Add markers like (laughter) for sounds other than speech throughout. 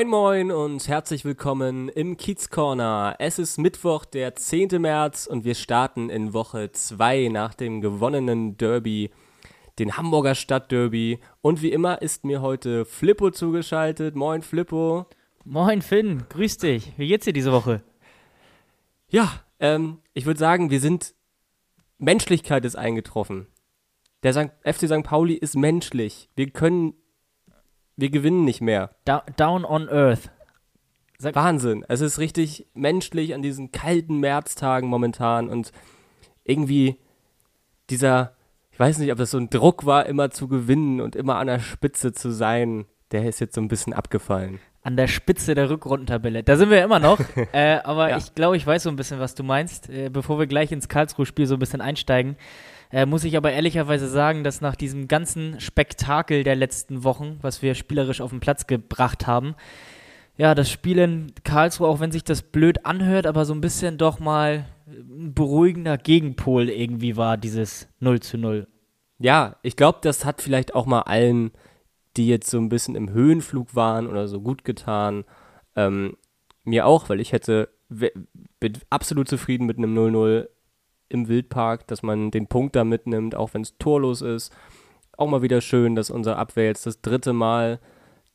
Moin Moin und herzlich willkommen im Kiez Corner. Es ist Mittwoch, der 10. März und wir starten in Woche 2 nach dem gewonnenen Derby, den Hamburger Stadtderby. Und wie immer ist mir heute Flippo zugeschaltet. Moin Flippo. Moin Finn, grüß dich. Wie geht's dir diese Woche? Ja, ähm, ich würde sagen, wir sind, Menschlichkeit ist eingetroffen. Der. FC St. Pauli ist menschlich. Wir können wir gewinnen nicht mehr. Da down on Earth. Sag Wahnsinn. Es ist richtig menschlich an diesen kalten Märztagen momentan und irgendwie dieser, ich weiß nicht, ob das so ein Druck war, immer zu gewinnen und immer an der Spitze zu sein, der ist jetzt so ein bisschen abgefallen. An der Spitze der Rückrundentabelle. Da sind wir immer noch. (laughs) äh, aber ja. ich glaube, ich weiß so ein bisschen, was du meinst. Äh, bevor wir gleich ins Karlsruhe-Spiel so ein bisschen einsteigen, äh, muss ich aber ehrlicherweise sagen, dass nach diesem ganzen Spektakel der letzten Wochen, was wir spielerisch auf den Platz gebracht haben, ja, das Spiel in Karlsruhe, auch wenn sich das blöd anhört, aber so ein bisschen doch mal ein beruhigender Gegenpol irgendwie war, dieses 0 zu 0. Ja, ich glaube, das hat vielleicht auch mal allen, die jetzt so ein bisschen im Höhenflug waren oder so gut getan. Ähm, mir auch, weil ich hätte, bin absolut zufrieden mit einem 0-0 im Wildpark, dass man den Punkt da mitnimmt, auch wenn es torlos ist. Auch mal wieder schön, dass unser Abwehr jetzt das dritte Mal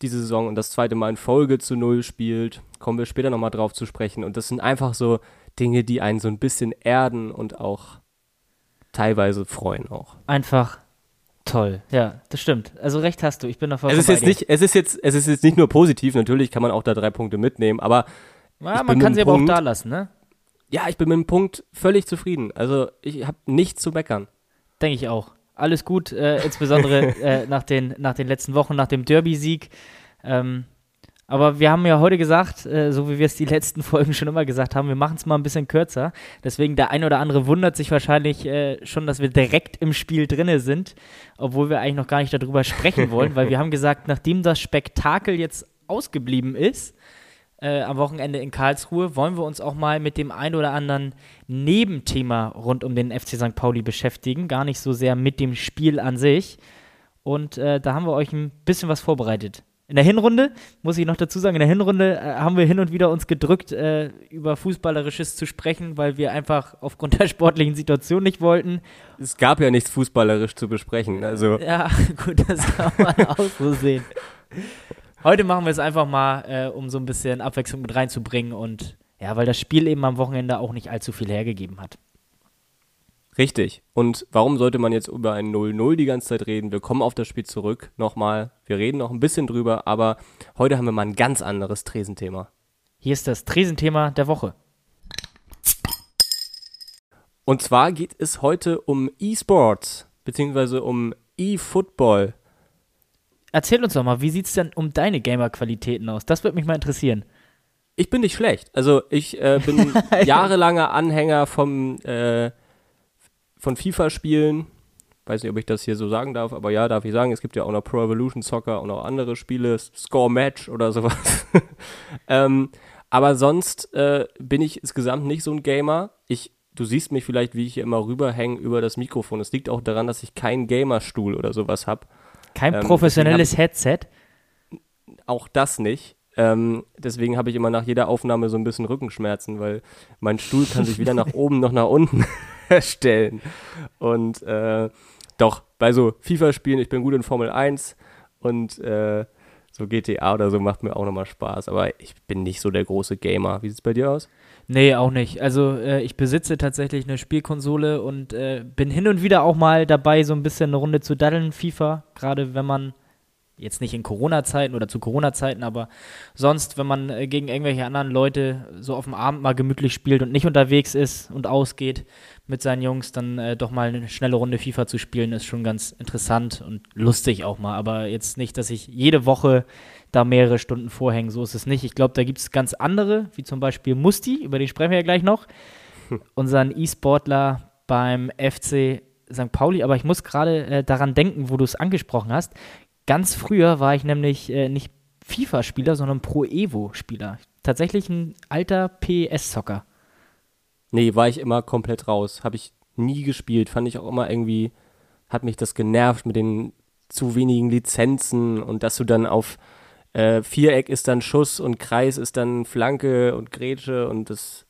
diese Saison und das zweite Mal in Folge zu Null spielt. Kommen wir später nochmal drauf zu sprechen. Und das sind einfach so Dinge, die einen so ein bisschen erden und auch teilweise freuen auch. Einfach toll. Ja, das stimmt. Also recht hast du. Ich bin davon es ist jetzt nicht, es ist jetzt, es ist jetzt nicht nur positiv. Natürlich kann man auch da drei Punkte mitnehmen, aber ja, man kann sie aber auch da lassen, ne? Ja, ich bin mit dem Punkt völlig zufrieden. Also ich habe nichts zu meckern. Denke ich auch. Alles gut, äh, insbesondere (laughs) äh, nach, den, nach den letzten Wochen, nach dem Derby-Sieg. Ähm, aber wir haben ja heute gesagt, äh, so wie wir es die letzten (laughs) Folgen schon immer gesagt haben, wir machen es mal ein bisschen kürzer. Deswegen der ein oder andere wundert sich wahrscheinlich äh, schon, dass wir direkt im Spiel drinne sind, obwohl wir eigentlich noch gar nicht darüber sprechen wollen, weil wir haben gesagt, (laughs) nachdem das Spektakel jetzt ausgeblieben ist, äh, am Wochenende in Karlsruhe, wollen wir uns auch mal mit dem ein oder anderen Nebenthema rund um den FC St. Pauli beschäftigen. Gar nicht so sehr mit dem Spiel an sich. Und äh, da haben wir euch ein bisschen was vorbereitet. In der Hinrunde, muss ich noch dazu sagen, in der Hinrunde äh, haben wir hin und wieder uns gedrückt, äh, über Fußballerisches zu sprechen, weil wir einfach aufgrund der sportlichen Situation nicht wollten. Es gab ja nichts Fußballerisch zu besprechen, also. Ja, (laughs) gut, das kann man auch so sehen. Heute machen wir es einfach mal, äh, um so ein bisschen Abwechslung mit reinzubringen und ja, weil das Spiel eben am Wochenende auch nicht allzu viel hergegeben hat. Richtig. Und warum sollte man jetzt über ein 0-0 die ganze Zeit reden? Wir kommen auf das Spiel zurück nochmal. Wir reden noch ein bisschen drüber, aber heute haben wir mal ein ganz anderes Tresenthema. Hier ist das Tresenthema der Woche. Und zwar geht es heute um E-Sports, beziehungsweise um E-Football. Erzähl uns doch mal, wie sieht es denn um deine Gamer-Qualitäten aus? Das würde mich mal interessieren. Ich bin nicht schlecht. Also ich äh, bin (laughs) jahrelanger Anhänger vom, äh, von FIFA-Spielen. Weiß nicht, ob ich das hier so sagen darf, aber ja, darf ich sagen. Es gibt ja auch noch Pro Evolution Soccer und auch andere Spiele, Score Match oder sowas. (laughs) ähm, aber sonst äh, bin ich insgesamt nicht so ein Gamer. Ich, du siehst mich vielleicht, wie ich hier immer rüberhänge über das Mikrofon. Es liegt auch daran, dass ich keinen Gamerstuhl oder sowas habe. Kein ähm, professionelles Headset? Auch das nicht. Ähm, deswegen habe ich immer nach jeder Aufnahme so ein bisschen Rückenschmerzen, weil mein Stuhl kann sich weder (laughs) nach oben noch nach unten (laughs) stellen. Und äh, doch, bei so FIFA-Spielen, ich bin gut in Formel 1 und äh, so GTA oder so macht mir auch nochmal Spaß. Aber ich bin nicht so der große Gamer. Wie sieht es bei dir aus? Nee, auch nicht. Also äh, ich besitze tatsächlich eine Spielkonsole und äh, bin hin und wieder auch mal dabei, so ein bisschen eine Runde zu daddeln, FIFA. Gerade wenn man Jetzt nicht in Corona-Zeiten oder zu Corona-Zeiten, aber sonst, wenn man äh, gegen irgendwelche anderen Leute so auf dem Abend mal gemütlich spielt und nicht unterwegs ist und ausgeht mit seinen Jungs, dann äh, doch mal eine schnelle Runde FIFA zu spielen, ist schon ganz interessant und lustig auch mal. Aber jetzt nicht, dass ich jede Woche da mehrere Stunden vorhänge. So ist es nicht. Ich glaube, da gibt es ganz andere, wie zum Beispiel Musti, über den sprechen wir ja gleich noch. Unseren E-Sportler beim FC St. Pauli. Aber ich muss gerade äh, daran denken, wo du es angesprochen hast. Ganz früher war ich nämlich äh, nicht FIFA-Spieler, sondern Pro Evo-Spieler. Tatsächlich ein alter PS-Zocker. Nee, war ich immer komplett raus. Habe ich nie gespielt. Fand ich auch immer irgendwie, hat mich das genervt mit den zu wenigen Lizenzen und dass du dann auf äh, Viereck ist dann Schuss und Kreis ist dann Flanke und Grätsche und das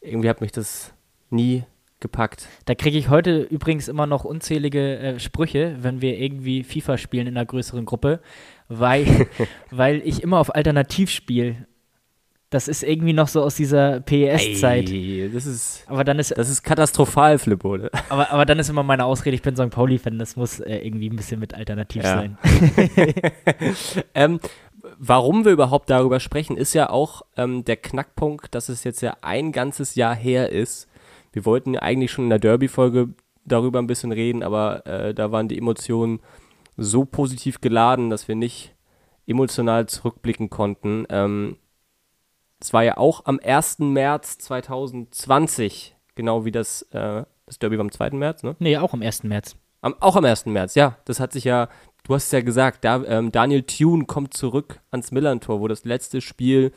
irgendwie hat mich das nie gepackt. Da kriege ich heute übrigens immer noch unzählige äh, Sprüche, wenn wir irgendwie FIFA spielen in einer größeren Gruppe, weil, (laughs) weil ich immer auf Alternativ spiele. Das ist irgendwie noch so aus dieser PES-Zeit. Das ist, Aber dann ist, das ist katastrophal, Flippo. ne? aber, aber dann ist immer meine Ausrede, ich bin St. Pauli-Fan, das muss äh, irgendwie ein bisschen mit Alternativ Ja. sein. (laughs) ähm, warum wir überhaupt darüber sprechen, ist ja auch ähm, der Knackpunkt, dass es jetzt ja ein ganzes Jahr her ist. Wir wollten ja eigentlich schon in der Derby-Folge darüber ein bisschen reden, aber äh, da waren die Emotionen so positiv geladen, dass wir nicht emotional zurückblicken konnten. Ähm, es war ja auch am 1. März 2020, genau wie das, äh, das Derby war am 2. März, ne? Nee, auch am 1. März. Am, auch am 1. März, ja. Das hat sich ja, du hast es ja gesagt, da, ähm, Daniel Thune kommt zurück ans Millern-Tor, wo das letzte Spiel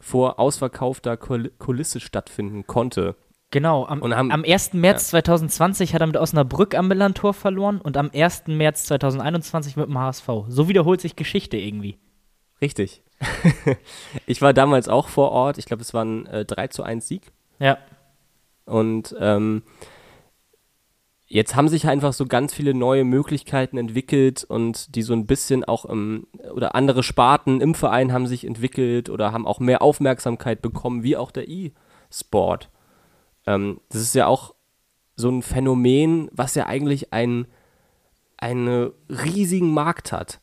vor ausverkaufter Kul Kulisse stattfinden konnte. Genau, am, haben- am 1. März 2020 hat er mit Osnabrück am Millantor verloren und am 1. März 2021 mit dem HSV. So wiederholt sich Geschichte irgendwie. Richtig. (laughs) ich war damals auch vor Ort. Ich glaube, es war ein äh, 3 zu 1 Sieg. Ja, Und ähm, jetzt haben sich einfach so ganz viele neue Möglichkeiten entwickelt und die so ein bisschen auch im, oder andere Sparten im Verein haben sich entwickelt oder haben auch mehr Aufmerksamkeit bekommen, wie auch der E-Sport. Ähm, das ist ja auch so ein Phänomen, was ja eigentlich ein, einen riesigen Markt hat.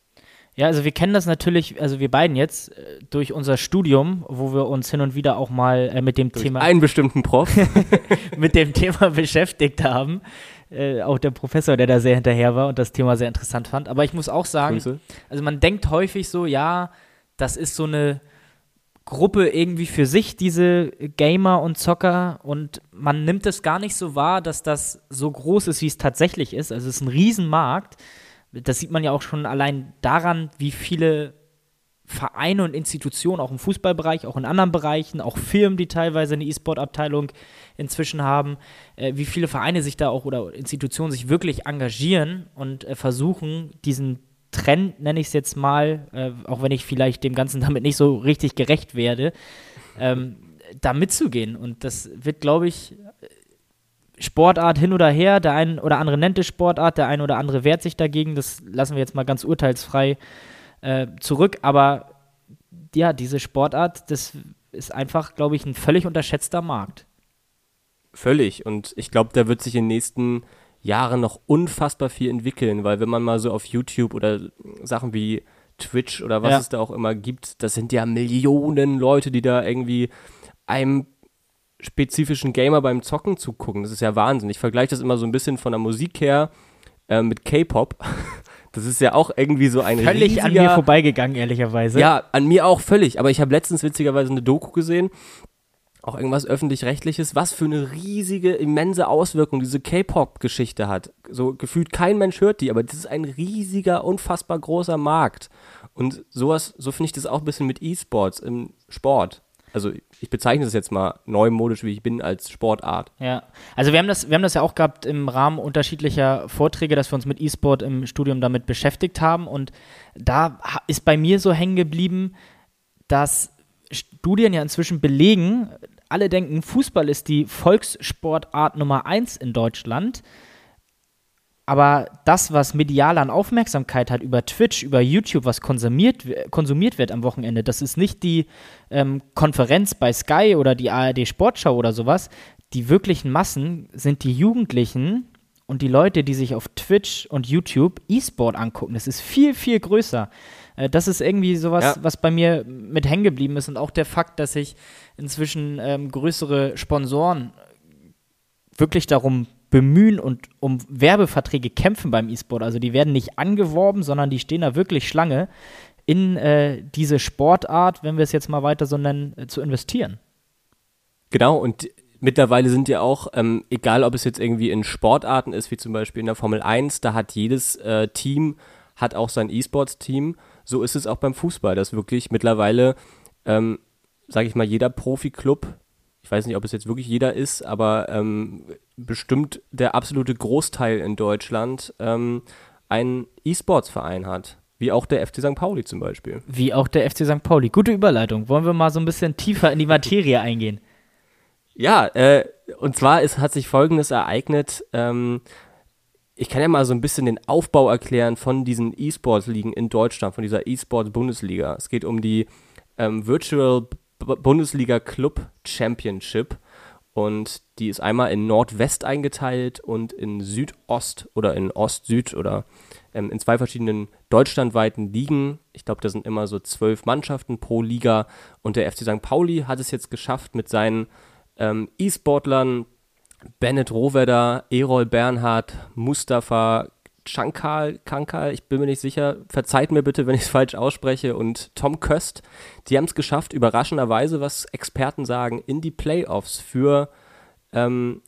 Ja, also wir kennen das natürlich, also wir beiden jetzt, äh, durch unser Studium, wo wir uns hin und wieder auch mal äh, mit dem Durch Thema einen bestimmten Prof. (laughs) mit dem Thema beschäftigt haben. Äh, auch der Professor, der da sehr hinterher war und das Thema sehr interessant fand. Aber ich muss auch sagen, Grüße. also man denkt häufig so, ja, das ist so eine Gruppe irgendwie für sich, diese Gamer und Zocker, und man nimmt es gar nicht so wahr, dass das so groß ist, wie es tatsächlich ist. Also es ist ein Riesenmarkt. Das sieht man ja auch schon allein daran, wie viele Vereine und Institutionen, auch im Fußballbereich, auch in anderen Bereichen, auch Firmen, die teilweise eine E-Sport-Abteilung inzwischen haben, äh, wie viele Vereine sich da auch oder Institutionen sich wirklich engagieren und äh, versuchen, diesen Trend, nenne ich es jetzt mal, äh, auch wenn ich vielleicht dem Ganzen (laughs) damit nicht so richtig gerecht werde, ähm, da mitzugehen. Und das wird, glaube ich, Sportart hin oder her, der ein oder andere nennt es Sportart, der ein oder andere wehrt sich dagegen, das lassen wir jetzt mal ganz urteilsfrei äh, zurück, aber ja, diese Sportart, das ist einfach, glaube ich, ein völlig unterschätzter Markt. Völlig. Und ich glaube, da wird sich in den nächsten Jahren noch unfassbar viel entwickeln, weil wenn man mal so auf YouTube oder Sachen wie Twitch oder was Ja. es da auch immer gibt, das sind ja Millionen Leute, die da irgendwie einem spezifischen Gamer beim Zocken zugucken. Das ist ja Wahnsinn. Ich vergleiche das immer so ein bisschen von der Musik her äh, mit K-Pop. (laughs) Das ist ja auch irgendwie so ein Völlig riesiger, an mir vorbeigegangen, ehrlicherweise. ja, an mir auch völlig. Aber ich habe letztens witzigerweise eine Doku gesehen, auch irgendwas öffentlich-rechtliches, was für eine riesige, immense Auswirkung diese K-Pop-Geschichte hat. So gefühlt kein Mensch hört die, aber das ist ein riesiger, unfassbar großer Markt. Und sowas, so finde ich das auch ein bisschen mit E-Sports im Sport. Also ich bezeichne das jetzt mal neumodisch, wie ich bin, als Sportart. Ja, also wir haben das, wir haben das ja auch gehabt im Rahmen unterschiedlicher Vorträge, dass wir uns mit E-Sport im Studium damit beschäftigt haben. Und da ist bei mir so hängen geblieben, dass Studien ja inzwischen belegen, alle denken, Fußball ist die Volkssportart Nummer eins in Deutschland. Aber das, was medial an Aufmerksamkeit hat über Twitch, über YouTube, was konsumiert, konsumiert wird am Wochenende, das ist nicht die ähm, Konferenz bei Sky oder die ARD Sportschau oder sowas. Die wirklichen Massen sind die Jugendlichen und die Leute, die sich auf Twitch und YouTube E-Sport angucken, das ist viel, viel größer. Äh, das ist irgendwie sowas, ja. was bei mir mit hängen geblieben ist und auch der Fakt, dass sich inzwischen ähm, größere Sponsoren wirklich darum bemühen und um Werbeverträge kämpfen beim E-Sport. Also die werden nicht angeworben, sondern die stehen da wirklich Schlange in äh, diese Sportart, wenn wir es jetzt mal weiter so nennen, äh, zu investieren. Genau, und mittlerweile sind ja auch, ähm, egal ob es jetzt irgendwie in Sportarten ist, wie zum Beispiel in der Formel 1, da hat jedes äh, Team, hat auch sein E-Sports-Team. So ist es auch beim Fußball, dass wirklich mittlerweile, ähm, sage ich mal, jeder Profi-Club, ich weiß nicht, ob es jetzt wirklich jeder ist, aber ähm, bestimmt der absolute Großteil in Deutschland ähm, einen E-Sports-Verein hat. Wie auch der FC St. Pauli zum Beispiel. Wie auch der FC St. Pauli. Gute Überleitung. Wollen wir mal so ein bisschen tiefer in die Materie eingehen? Ja, äh, und zwar ist, hat sich Folgendes ereignet. Ähm, ich kann ja mal so ein bisschen den Aufbau erklären von diesen E-Sports-Ligen in Deutschland, von dieser E-Sports-Bundesliga. Es geht um die ähm, Virtual Bundesliga Club Championship. Und die ist einmal in Nordwest eingeteilt und in Südost oder in Ost-Süd oder ähm, in zwei verschiedenen deutschlandweiten Ligen. Ich glaube, da sind immer so zwölf Mannschaften pro Liga. Und der FC St. Pauli hat es jetzt geschafft mit seinen ähm, E-Sportlern Bennett Rohwedder, Erol Bernhard, Mustafa Chankal, Kankal, ich bin mir nicht sicher, verzeiht mir bitte, wenn ich es (laughs) falsch ausspreche, und Tom Köst, die haben es geschafft, überraschenderweise, was Experten sagen, in die Playoffs für, ähm,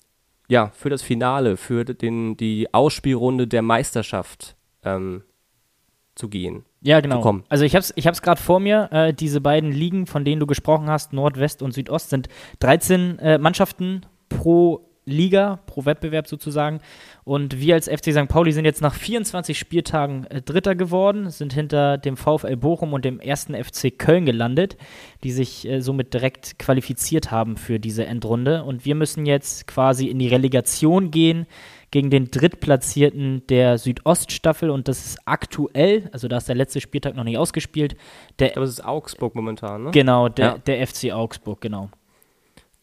ja, für das Finale, für den, die Ausspielrunde der Meisterschaft ähm, zu gehen. Ja, genau. Also ich habe es ich gerade vor mir. Äh, diese beiden Ligen, von denen du gesprochen hast, Nordwest und Südost, sind 13 äh, Mannschaften pro Liga, pro Wettbewerb sozusagen. Und wir als FC St. Pauli sind jetzt nach 24 Spieltagen äh, Dritter geworden, sind hinter dem VfL Bochum und dem ersten FC Köln gelandet, die sich äh, somit direkt qualifiziert haben für diese Endrunde. Und wir müssen jetzt quasi in die Relegation gehen gegen den Drittplatzierten der Südoststaffel und das ist aktuell, also da ist der letzte Spieltag noch nicht ausgespielt. Der, glaube, es ist Augsburg momentan, ne? Genau, der, ja. der FC Augsburg, genau.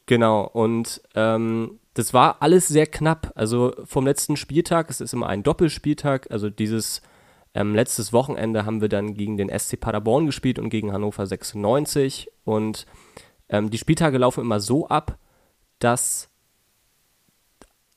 Genau, und ähm, das war alles sehr knapp. Also vom letzten Spieltag, es ist immer ein Doppelspieltag, also dieses ähm, letztes Wochenende haben wir dann gegen den SC Paderborn gespielt und gegen Hannover 96. Und ähm, die Spieltage laufen immer so ab, dass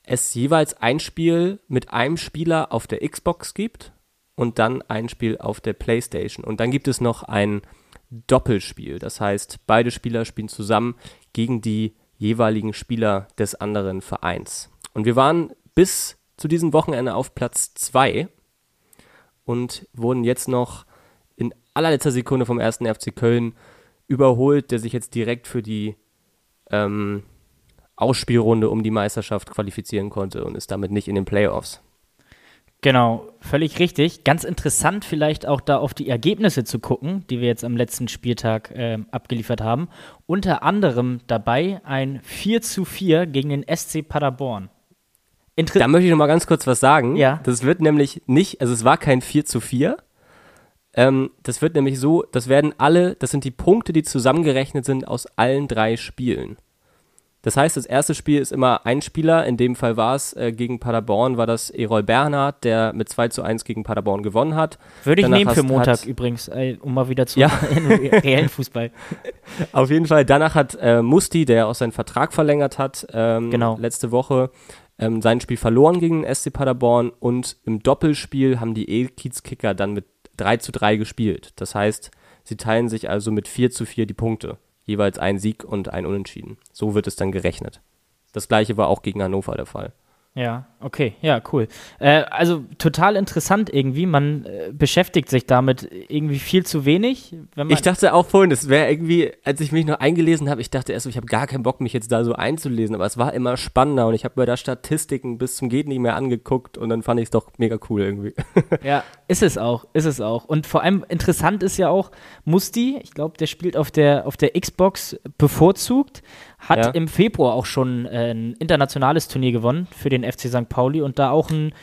es jeweils ein Spiel mit einem Spieler auf der Xbox gibt und dann ein Spiel auf der PlayStation. Und dann gibt es noch ein Doppelspiel. Das heißt, beide Spieler spielen zusammen gegen die jeweiligen Spieler des anderen Vereins. Und wir waren bis zu diesem Wochenende auf Platz 2 und wurden jetzt noch in allerletzter Sekunde vom ersten FC Köln überholt, der sich jetzt direkt für die ähm, Ausspielrunde um die Meisterschaft qualifizieren konnte und ist damit nicht in den Playoffs. Genau, völlig richtig. Ganz interessant vielleicht auch da auf die Ergebnisse zu gucken, die wir jetzt am letzten Spieltag äh, abgeliefert haben. Unter anderem dabei ein 4 zu 4 gegen den SC Paderborn. Inter da möchte ich noch mal ganz kurz was sagen. Ja. Das wird nämlich nicht, also es war kein 4 zu 4. Ähm, das wird nämlich so, das werden alle, das sind die Punkte, die zusammengerechnet sind aus allen drei Spielen. Das heißt, das erste Spiel ist immer ein Spieler. In dem Fall war es äh, gegen Paderborn, war das Erol Bernhard, der mit 2 zu 1 gegen Paderborn gewonnen hat. Würde ich Danach nehmen für Montag hat, übrigens, äh, um mal wieder zu ja. (laughs) reellen Fußball. (laughs) Auf jeden Fall. Danach hat äh, Musti, der auch seinen Vertrag verlängert hat, ähm, genau. letzte Woche, ähm, sein Spiel verloren gegen den SC Paderborn und im Doppelspiel haben die E-Kiez-Kicker dann mit 3 zu 3 gespielt. Das heißt, sie teilen sich also mit 4 zu 4 die Punkte jeweils ein Sieg und ein Unentschieden. So wird es dann gerechnet. Das gleiche war auch gegen Hannover der Fall. Ja, okay, ja, cool. Äh, also total interessant irgendwie. Man äh, beschäftigt sich damit irgendwie viel zu wenig. ich dachte auch vorhin, das wäre irgendwie, als ich mich noch eingelesen habe, ich dachte erst, ich habe gar keinen Bock, mich jetzt da so einzulesen, aber es war immer spannender und ich habe mir da Statistiken bis zum Geht nicht mehr angeguckt und dann fand ich es doch mega cool irgendwie. (laughs) ja, ist es auch, ist es auch. Und vor allem interessant ist ja auch, Musti, ich glaube, der spielt auf der, auf der Xbox bevorzugt, hat ja. im Februar auch schon äh, ein internationales Turnier gewonnen für den FC St. Pauli und da auch ein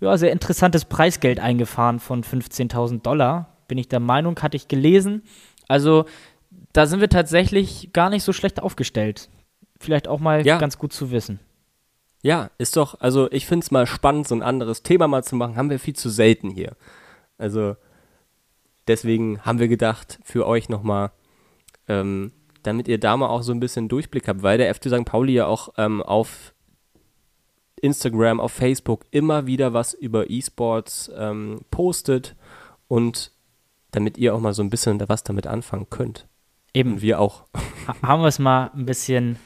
ja, sehr interessantes Preisgeld eingefahren von 15.000 Dollar. Bin ich der Meinung, hatte ich gelesen. Also da sind wir tatsächlich gar nicht so schlecht aufgestellt. Vielleicht auch mal ja. ganz gut zu wissen. Ja, ist doch, also ich finde es mal spannend, so ein anderes Thema mal zu machen. Haben wir viel zu selten hier. Also deswegen haben wir gedacht, für euch nochmal, ähm, damit ihr da mal auch so ein bisschen Durchblick habt, weil der FC St. Pauli ja auch ähm, auf Instagram, auf Facebook immer wieder was über E-Sports ähm, postet und damit ihr auch mal so ein bisschen was damit anfangen könnt. Eben. Und wir auch. Ha haben wir es mal ein bisschen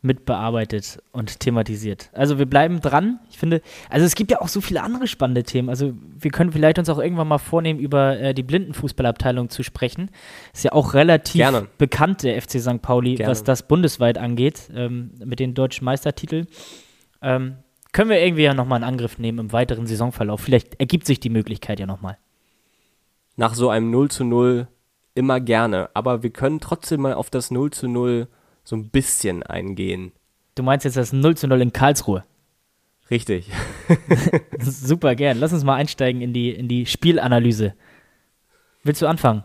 mitbearbeitet und thematisiert. Also wir bleiben dran. Ich finde, also es gibt ja auch so viele andere spannende Themen. Also wir können vielleicht uns auch irgendwann mal vornehmen, über äh, die Blindenfußballabteilung zu sprechen. Ist ja auch relativ Gerne. bekannt, der FC St. Pauli, Gerne. was das bundesweit angeht, ähm, mit den deutschen Meistertiteln. Ähm, können wir irgendwie ja nochmal einen Angriff nehmen im weiteren Saisonverlauf. Vielleicht ergibt sich die Möglichkeit ja nochmal. Nach so einem 0 zu 0 immer gerne. Aber wir können trotzdem mal auf das 0 zu 0 so ein bisschen eingehen. Du meinst jetzt das 0 zu 0 in Karlsruhe? Richtig. (laughs) Super gern. Lass uns mal einsteigen in die, in die Spielanalyse. Willst du anfangen?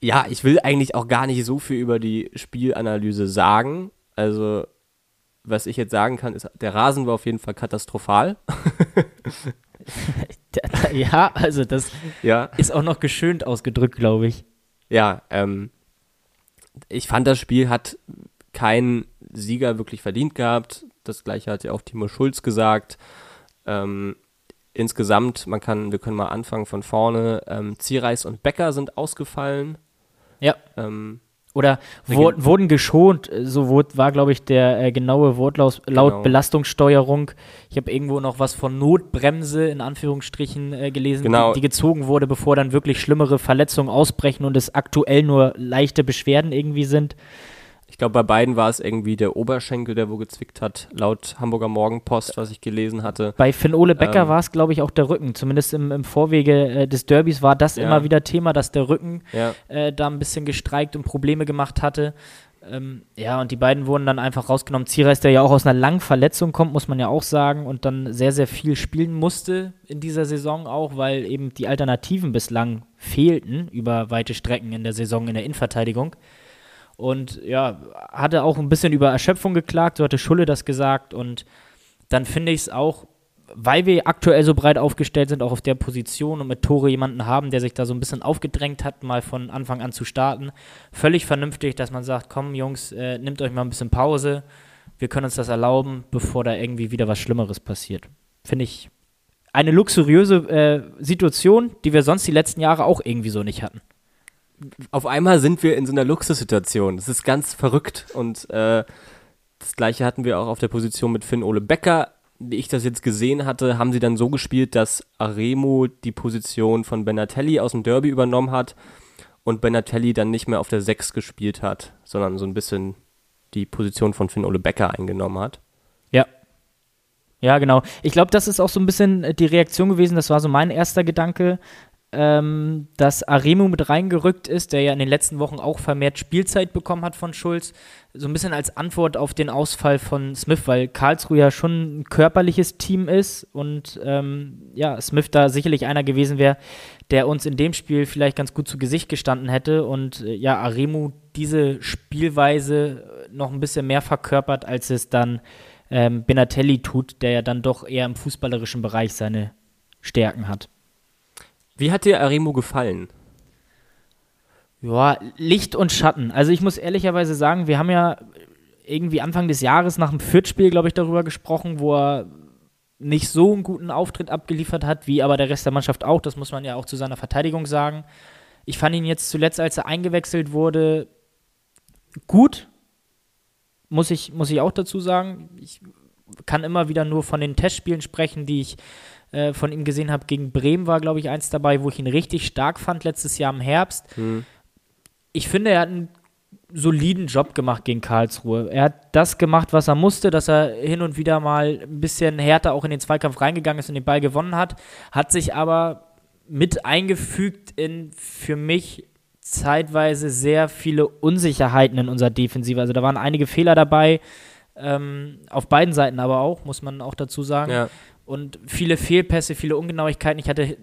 Ja, ich will eigentlich auch gar nicht so viel über die Spielanalyse sagen. Also, was ich jetzt sagen kann, ist, der Rasen war auf jeden Fall katastrophal. (laughs) ja, also das ja. ist auch noch geschönt ausgedrückt, glaube ich. Ja, ähm, ich fand, das Spiel hat keinen Sieger wirklich verdient gehabt. Das gleiche hat ja auch Timo Schulz gesagt. Ähm, insgesamt, man kann, wir können mal anfangen von vorne. Ähm, Zierreis und Becker sind ausgefallen. Ja. Ähm, Oder wo, wurden geschont, so wurde, war, glaube ich, der äh, genaue Wortlaut laut Genau. Belastungssteuerung. Ich habe irgendwo noch was von Notbremse in Anführungsstrichen äh, gelesen, Genau. die, die gezogen wurde, bevor dann wirklich schlimmere Verletzungen ausbrechen und es aktuell nur leichte Beschwerden irgendwie sind. Ich glaube, bei beiden war es irgendwie der Oberschenkel, der wo gezwickt hat, laut Hamburger Morgenpost, was ich gelesen hatte. Bei Finn-Ole Becker Ähm. war es, glaube ich, auch der Rücken. Zumindest im, im Vorwege äh, des Derbys war das Ja. immer wieder Thema, dass der Rücken Ja, äh, da ein bisschen gestreikt und Probleme gemacht hatte. Ähm, ja, und die beiden wurden dann einfach rausgenommen. Ziereis, der ja auch aus einer langen Verletzung kommt, muss man ja auch sagen, und dann sehr, sehr viel spielen musste in dieser Saison auch, weil eben die Alternativen bislang fehlten über weite Strecken in der Saison in der Innenverteidigung. Und ja, hatte auch ein bisschen über Erschöpfung geklagt, so hatte Schulle das gesagt. Und dann finde ich es auch, weil wir aktuell so breit aufgestellt sind, auch auf der Position und mit Tore jemanden haben, der sich da so ein bisschen aufgedrängt hat, mal von Anfang an zu starten, völlig vernünftig, dass man sagt, komm Jungs, äh, nehmt euch mal ein bisschen Pause, wir können uns das erlauben, bevor da irgendwie wieder was Schlimmeres passiert. Finde ich eine luxuriöse äh, Situation, die wir sonst die letzten Jahre auch irgendwie so nicht hatten. Auf einmal sind wir in so einer Luxussituation. Das ist ganz verrückt. Und äh, das gleiche hatten wir auch auf der Position mit Finn Ole Becker. Wie ich das jetzt gesehen hatte, haben sie dann so gespielt, dass Aremo die Position von Benatelli aus dem Derby übernommen hat und Benatelli dann nicht mehr auf der 6 gespielt hat, sondern so ein bisschen die Position von Finn Ole Becker eingenommen hat. Ja. Ja, genau. Ich glaube, das ist auch so ein bisschen äh, die Reaktion gewesen. Das war so mein erster Gedanke, ähm, dass Aremu mit reingerückt ist, der ja in den letzten Wochen auch vermehrt Spielzeit bekommen hat von Schulz. So ein bisschen als Antwort auf den Ausfall von Smith, weil Karlsruhe ja schon ein körperliches Team ist und ähm, ja, Smith da sicherlich einer gewesen wäre, der uns in dem Spiel vielleicht ganz gut zu Gesicht gestanden hätte und äh, ja, Aremu diese Spielweise noch ein bisschen mehr verkörpert, als es dann ähm, Benatelli tut, der ja dann doch eher im fußballerischen Bereich seine Stärken hat. Wie hat dir Aremo gefallen? Ja, Licht und Schatten. Also ich muss ehrlicherweise sagen, wir haben ja irgendwie Anfang des Jahres nach dem Fürth-Spiel, glaube ich, darüber gesprochen, wo er nicht so einen guten Auftritt abgeliefert hat, wie aber der Rest der Mannschaft auch. Das muss man ja auch zu seiner Verteidigung sagen. Ich fand ihn jetzt zuletzt, als er eingewechselt wurde, gut. Muss ich, muss ich auch dazu sagen. Ich kann immer wieder nur von den Testspielen sprechen, die ich äh, von ihm gesehen habe. Gegen Bremen war, glaube ich, eins dabei, wo ich ihn richtig stark fand letztes Jahr im Herbst. Hm. Ich finde, er hat einen soliden Job gemacht gegen Karlsruhe. Er hat das gemacht, was er musste, dass er hin und wieder mal ein bisschen härter auch in den Zweikampf reingegangen ist und den Ball gewonnen hat, hat sich aber mit eingefügt in für mich zeitweise sehr viele Unsicherheiten in unserer Defensive. Also da waren einige Fehler dabei, ähm, auf beiden Seiten aber auch, muss man auch dazu sagen. Ja. Und viele Fehlpässe, viele Ungenauigkeiten. Ich hatte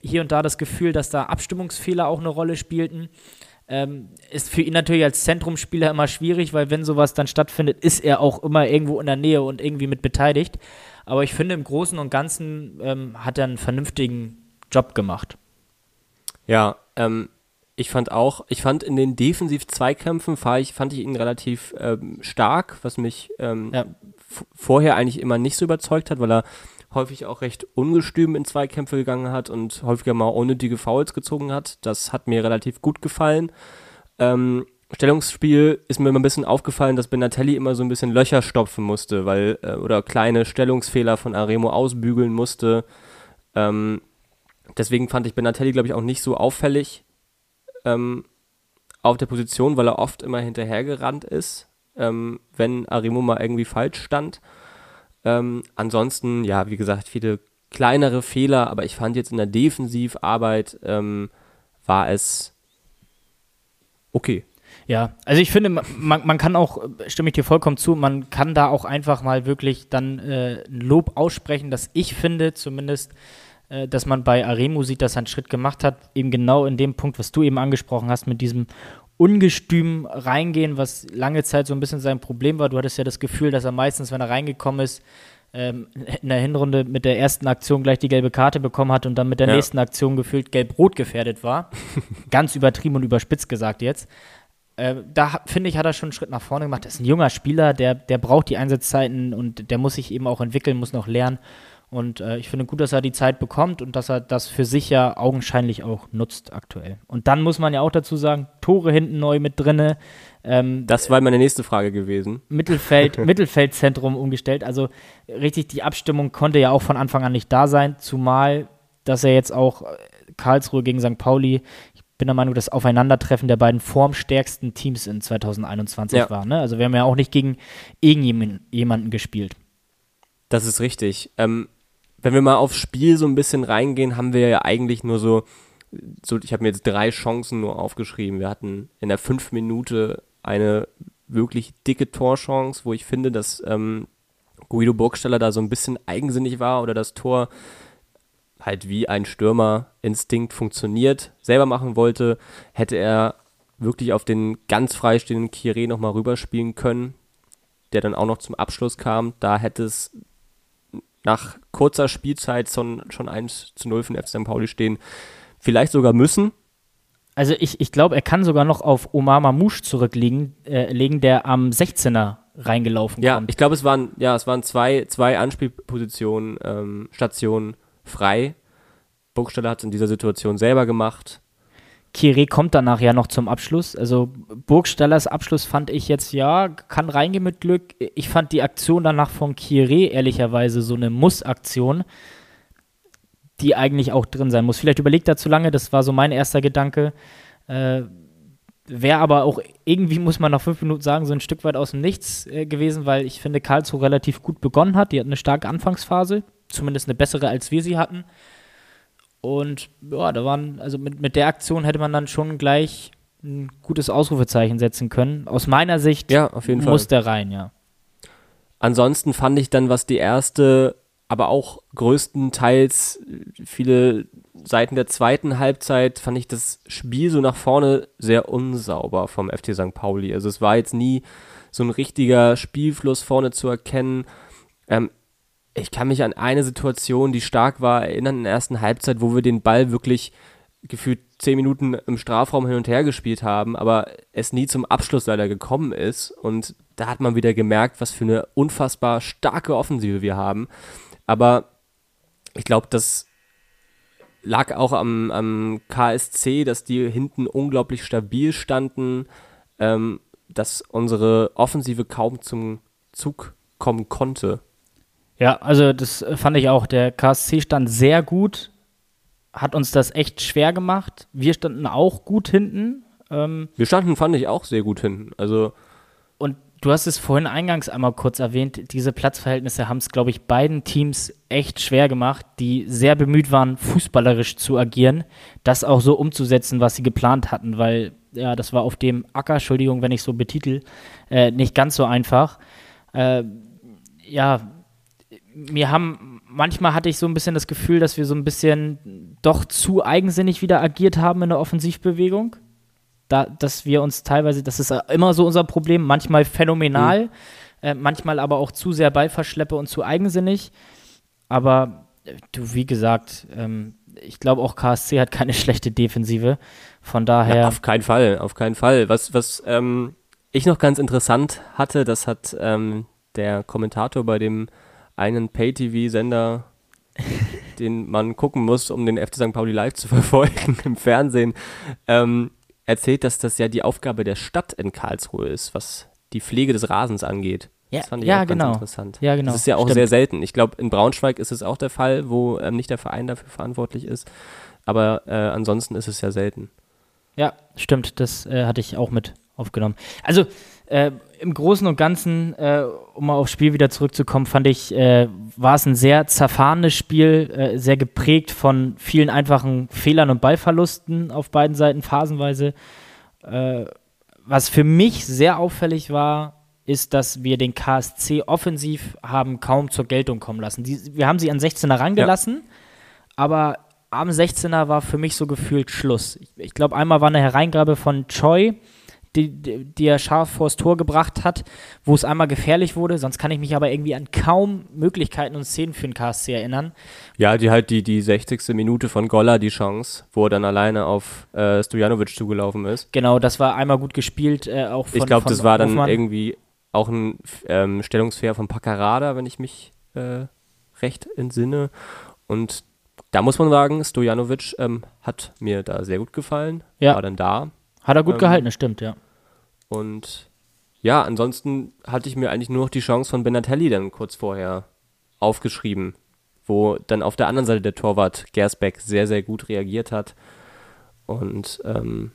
hier und da das Gefühl, dass da Abstimmungsfehler auch eine Rolle spielten. Ähm, ist für ihn natürlich als Zentrumspieler immer schwierig, weil wenn sowas dann stattfindet, ist er auch immer irgendwo in der Nähe und irgendwie mit beteiligt. Aber ich finde, im Großen und Ganzen ähm, hat er einen vernünftigen Job gemacht. Ja, ähm, ich fand auch, ich fand in den Defensiv-Zweikämpfen ich, fand ich ihn relativ ähm, stark, was mich ähm, ja. vorher eigentlich immer nicht so überzeugt hat, weil er häufig auch recht ungestüm in Zweikämpfe gegangen hat und häufiger mal unnötige Fouls gezogen hat. Das hat mir relativ gut gefallen. Ähm, Stellungsspiel ist mir immer ein bisschen aufgefallen, dass Benatelli immer so ein bisschen Löcher stopfen musste, weil, äh, oder kleine Stellungsfehler von Aremo ausbügeln musste. Ähm, deswegen fand ich Benatelli, glaube ich, auch nicht so auffällig ähm, auf der Position, weil er oft immer hinterhergerannt ist, ähm, wenn Arimo mal irgendwie falsch stand. Ähm, ansonsten, ja, wie gesagt, viele kleinere Fehler, aber ich fand jetzt in der Defensivarbeit ähm, war es okay. Ja, also ich finde, man, man kann auch, stimme ich dir vollkommen zu, man kann da auch einfach mal wirklich dann äh, ein Lob aussprechen, dass ich finde zumindest, äh, dass man bei Aremu sieht, dass er einen Schritt gemacht hat, eben genau in dem Punkt, was du eben angesprochen hast, mit diesem ungestüm reingehen, was lange Zeit so ein bisschen sein Problem war. Du hattest ja das Gefühl, dass er meistens, wenn er reingekommen ist, ähm, in der Hinrunde mit der ersten Aktion gleich die gelbe Karte bekommen hat und dann mit der ja. nächsten Aktion gefühlt gelb-rot gefährdet war. (laughs) Ganz übertrieben und überspitzt gesagt jetzt. Äh, da finde ich, hat er schon einen Schritt nach vorne gemacht. Das ist ein junger Spieler, der, der braucht die Einsatzzeiten und der muss sich eben auch entwickeln, muss noch lernen. Und äh, ich finde gut, dass er die Zeit bekommt und dass er das für sich ja augenscheinlich auch nutzt aktuell. Und dann muss man ja auch dazu sagen, Tore hinten neu mit drinne. Ähm, das war meine nächste Frage gewesen. Mittelfeld, (laughs) Mittelfeldzentrum umgestellt. Also richtig, die Abstimmung konnte ja auch von Anfang an nicht da sein, zumal, dass er jetzt auch äh, Karlsruhe gegen St. Pauli, ich bin der Meinung, das Aufeinandertreffen der beiden formstärksten Teams in 2021 ja. war. Ne? Also wir haben ja auch nicht gegen irgendjemanden gespielt. Das ist richtig. Ähm, wenn wir mal aufs Spiel so ein bisschen reingehen, haben wir ja eigentlich nur so, so ich habe mir jetzt drei Chancen nur aufgeschrieben. Wir hatten in der fünf Minute eine wirklich dicke Torchance, wo ich finde, dass ähm, Guido Burgstaller da so ein bisschen eigensinnig war oder das Tor halt wie ein Stürmerinstinkt funktioniert, selber machen wollte, hätte er wirklich auf den ganz freistehenden Kire nochmal rüberspielen können, der dann auch noch zum Abschluss kam. Da hätte es nach kurzer Spielzeit schon, schon 1 zu 0 von FC St. Pauli stehen. Vielleicht sogar müssen. Also ich, ich glaube, er kann sogar noch auf Omar Mamouche zurücklegen, äh, legen, der am 16er reingelaufen ja, kommt. ich glaube, es waren, ja, es waren zwei, zwei Anspielpositionen, ähm, Stationen frei. Burgstaller hat es in dieser Situation selber gemacht. Kire kommt danach ja noch zum Abschluss. Also Burgstallers Abschluss fand ich jetzt, ja, kann reingehen mit Glück. Ich fand die Aktion danach von Kire ehrlicherweise so eine Muss-Aktion, die eigentlich auch drin sein muss. Vielleicht überlegt er zu lange, das war so mein erster Gedanke. Äh, Wäre aber auch irgendwie, muss man nach fünf Minuten sagen, so ein Stück weit aus dem Nichts äh, gewesen, weil ich finde, Karlsruhe relativ gut begonnen hat. Die hat eine starke Anfangsphase, zumindest eine bessere, als wir sie hatten. Und ja, da waren, also mit, mit der Aktion hätte man dann schon gleich ein gutes Ausrufezeichen setzen können. Aus meiner Sicht ja, auf jeden muss Fall. der rein, ja. Ansonsten fand ich dann, was die erste, aber auch größtenteils viele Seiten der zweiten Halbzeit, fand ich das Spiel so nach vorne sehr unsauber vom FC St. Pauli. Also es war jetzt nie so ein richtiger Spielfluss vorne zu erkennen. Ähm, ich kann mich an eine Situation, die stark war, erinnern in der ersten Halbzeit, wo wir den Ball wirklich gefühlt zehn Minuten im Strafraum hin und her gespielt haben, aber es nie zum Abschluss leider gekommen ist. Und da hat man wieder gemerkt, was für eine unfassbar starke Offensive wir haben. Aber ich glaube, das lag auch am, am, KSC, dass die hinten unglaublich stabil standen, ähm, dass unsere Offensive kaum zum Zug kommen konnte. Ja, also das fand ich auch. Der KSC stand sehr gut, hat uns das echt schwer gemacht. Wir standen auch gut hinten. Ähm, wir standen, fand ich, auch sehr gut hinten. Also und du hast es vorhin eingangs einmal kurz erwähnt, diese Platzverhältnisse haben es, glaube ich, beiden Teams echt schwer gemacht, die sehr bemüht waren, fußballerisch zu agieren, das auch so umzusetzen, was sie geplant hatten, weil ja, das war auf dem Acker, Entschuldigung, wenn ich so betitel, äh, nicht ganz so einfach. Äh, ja, mir haben, manchmal hatte ich so ein bisschen das Gefühl, dass wir so ein bisschen doch zu eigensinnig wieder agiert haben in der Offensivbewegung. da, dass wir uns teilweise, das ist immer so unser Problem, manchmal phänomenal, mhm. äh, manchmal aber auch zu sehr Ballverschleppe und zu eigensinnig. Aber äh, du, wie gesagt, ähm, ich glaube auch KSC hat keine (laughs) schlechte Defensive. Von daher. Ja, auf keinen Fall, auf keinen Fall. Was, was ähm, ich noch ganz interessant hatte, das hat ähm, der Kommentator bei dem einen Pay-TV-Sender, (laughs) den man gucken muss, um den FC St. Pauli live zu (laughs) verfolgen im Fernsehen, ähm, erzählt, dass das ja die Aufgabe der Stadt in Karlsruhe ist, was die Pflege des Rasens angeht. Ja, das fand ich ja, auch genau. ganz interessant. Ja, genau. Das ist ja auch Stimmt. sehr selten. Ich glaube, in Braunschweig ist es auch der Fall, wo ähm, nicht der Verein dafür verantwortlich ist. Aber äh, ansonsten ist es ja selten. Ja, stimmt. Das äh, hatte ich auch mit aufgenommen. Also äh, im Großen und Ganzen, äh, um mal aufs Spiel wieder zurückzukommen, fand ich, äh, war es ein sehr zerfahrenes Spiel, äh, sehr geprägt von vielen einfachen Fehlern und Ballverlusten auf beiden Seiten phasenweise. was für mich sehr auffällig war, ist, dass wir den KSC offensiv haben kaum zur Geltung kommen lassen. Die, wir haben sie an 16er rangelassen, ja. aber am 16er war für mich so gefühlt Schluss. Ich, ich glaube, einmal war eine Hereingabe von Choi, die, die, er scharf vors Tor gebracht hat, wo es einmal gefährlich wurde. Sonst kann ich mich aber irgendwie an kaum Möglichkeiten und Szenen für den KSC erinnern. Ja, die halt die, die 60. Minute von Golla die Chance, wo er dann alleine auf äh, Stojanovic zugelaufen ist. Genau, das war einmal gut gespielt, äh, auch von Ich glaube, das war dann irgendwie auch ein ähm, Stellungsfair von Paccarada, wenn ich mich äh, recht entsinne. Und da muss man sagen, Stojanovic ähm, hat mir da sehr gut gefallen. Ja. War dann da. Hat er gut ähm, gehalten, das stimmt, ja. Und ja, ansonsten hatte ich mir eigentlich nur noch die Chance von Benatelli dann kurz vorher aufgeschrieben, wo dann auf der anderen Seite der Torwart Gersbeck sehr, sehr gut reagiert hat. Und ähm,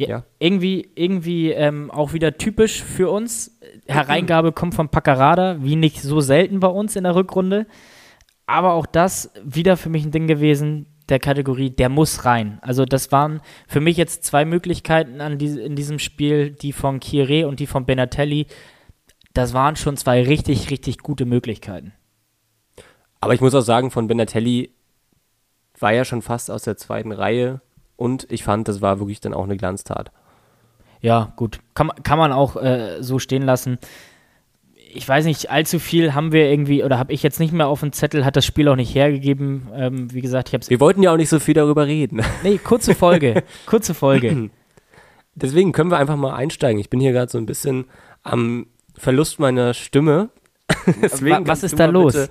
ja, ja. Irgendwie, irgendwie ähm, auch wieder typisch für uns. Hereingabe kommt von Paccarada, wie nicht so selten bei uns in der Rückrunde. Aber auch das wieder für mich ein Ding gewesen der Kategorie, der muss rein. Also das waren für mich jetzt zwei Möglichkeiten an die, in diesem Spiel, die von Kire und die von Benatelli. Das waren schon zwei richtig, richtig gute Möglichkeiten. Aber ich muss auch sagen, von Benatelli war ja schon fast aus der zweiten Reihe und ich fand, das war wirklich dann auch eine Glanztat. Ja, gut. Kann, kann man auch äh, so stehen lassen. Ich weiß nicht, allzu viel haben wir irgendwie, oder habe ich jetzt nicht mehr auf dem Zettel, hat das Spiel auch nicht hergegeben. Ähm, wie gesagt, ich habe Wir wollten ja auch nicht so viel darüber reden. (laughs) Nee, kurze Folge. kurze Folge. (laughs) Deswegen können wir einfach mal einsteigen. Ich bin hier gerade so ein bisschen am Verlust meiner Stimme. (laughs) Deswegen was ist da los?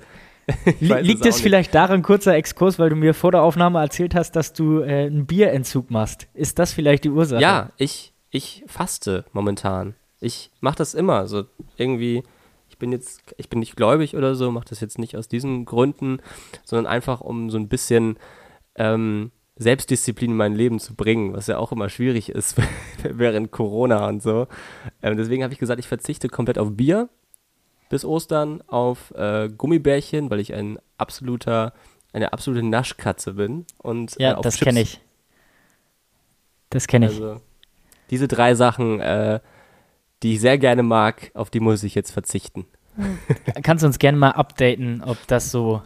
Liegt es, es vielleicht daran, kurzer Exkurs, weil du mir vor der Aufnahme erzählt hast, dass du äh, einen Bierentzug machst? Ist das vielleicht die Ursache? Ja, ich, ich faste momentan. Ich mache das immer. So irgendwie, bin jetzt, ich bin nicht gläubig oder so, mache das jetzt nicht aus diesen Gründen, sondern einfach, um so ein bisschen ähm, Selbstdisziplin in mein Leben zu bringen, was ja auch immer schwierig ist (laughs) während Corona und so. Ähm, deswegen habe ich gesagt, ich verzichte komplett auf Bier bis Ostern auf äh, Gummibärchen, weil ich ein absoluter, eine absolute Naschkatze bin. Und, ja, äh, das kenne ich. Das kenne ich. Also, diese drei Sachen, äh, die ich sehr gerne mag, auf die muss ich jetzt verzichten. Kannst du uns gerne mal updaten, ob das so,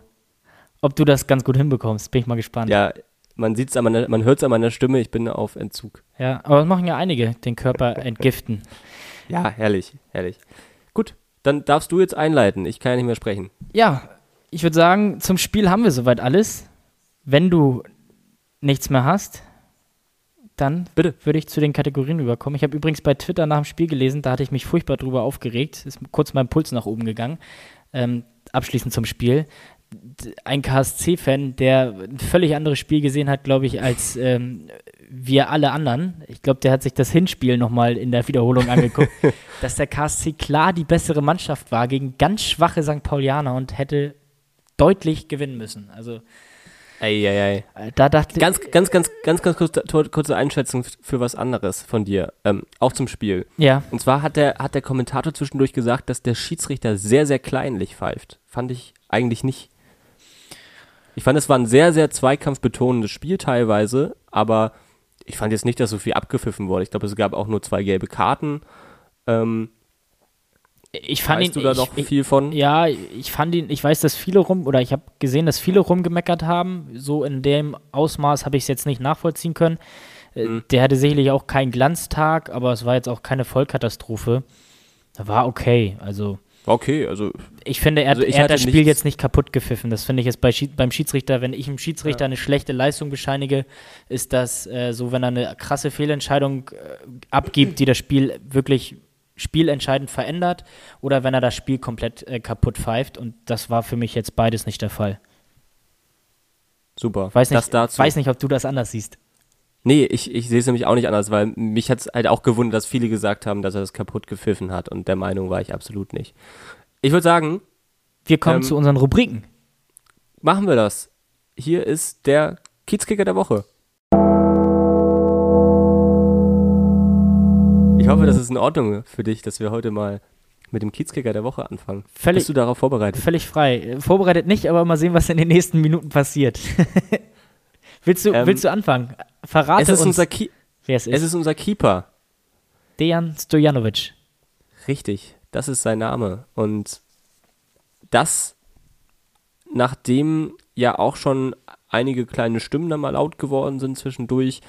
ob du das ganz gut hinbekommst? Bin ich mal gespannt. Ja, man sieht's an meiner, man hört es an meiner Stimme, ich bin auf Entzug. Ja, aber das machen ja einige, den Körper (laughs) entgiften. ja, herrlich, herrlich. Gut, dann darfst du jetzt einleiten. Ich kann ja nicht mehr sprechen. Ja, ich würde sagen, zum Spiel haben wir soweit alles. Wenn du nichts mehr hast, dann Bitte. würde ich zu den Kategorien überkommen. Ich habe übrigens bei Twitter nach dem Spiel gelesen, da hatte ich mich furchtbar drüber aufgeregt. Ist kurz mein Puls nach oben gegangen. Ähm, abschließend zum Spiel. Ein KSC-Fan, der ein völlig anderes Spiel gesehen hat, glaube ich, als ähm, wir alle anderen, ich glaube, der hat sich das Hinspiel nochmal in der Wiederholung angeguckt, (laughs) dass der KSC klar die bessere Mannschaft war gegen ganz schwache St. Paulianer und hätte deutlich gewinnen müssen. Also Eieiei. Äh, da dachte ganz, ganz, ganz, ganz, ganz kurze, kurze Einschätzung für was anderes von dir, ähm, auch zum Spiel. Ja. Und zwar hat der, hat der Kommentator zwischendurch gesagt, dass der Schiedsrichter sehr, sehr kleinlich pfeift. Fand ich eigentlich nicht. Ich fand, es war ein sehr, sehr zweikampfbetonendes Spiel teilweise, aber ich fand jetzt nicht, dass so viel abgepfiffen wurde. Ich glaube, es gab auch nur zwei gelbe Karten. Ähm, ich fand weißt ihn, du da ich, noch viel von? Ja, ich fand ihn, ich weiß, dass viele rum, oder ich habe gesehen, dass viele rumgemeckert haben. So in dem Ausmaß habe ich es jetzt nicht nachvollziehen können. Äh, mhm. Der hatte sicherlich auch keinen Glanztag, aber es war jetzt auch keine Vollkatastrophe. War okay, also. Okay, also. Ich finde, er, also ich er hat das Spiel jetzt nicht kaputt gepfiffen. Das finde ich jetzt bei beim Schiedsrichter, wenn ich einem Schiedsrichter ja. eine schlechte Leistung bescheinige, ist das äh, so, wenn er eine krasse Fehlentscheidung äh, abgibt, die das Spiel wirklich spielentscheidend verändert, oder wenn er das Spiel komplett äh, kaputt pfeift. Und das war für mich jetzt beides nicht der Fall. Super. Weiß nicht, weiß nicht ob du das anders siehst. Nee, ich, ich sehe es nämlich auch nicht anders, weil mich hat es halt auch gewundert, dass viele gesagt haben, dass er das kaputt gepfiffen hat und der Meinung war ich absolut nicht. Ich würde sagen. Wir kommen ähm, zu unseren Rubriken. Machen wir das. Hier ist der Kiezkicker der Woche. Ich hoffe, das ist in Ordnung für dich, dass wir heute mal mit dem Kiezkicker der Woche anfangen. Völlig, Bist du darauf vorbereitet? Völlig frei. Vorbereitet nicht, aber mal sehen, was in den nächsten Minuten passiert. (laughs) willst, du, ähm, willst du anfangen? Verrate es ist uns, unser Ki wer es ist. Es ist unser Keeper. Dejan Stojanovic. Richtig, das ist sein Name. Und das, nachdem ja auch schon einige kleine Stimmen dann mal laut geworden sind zwischendurch.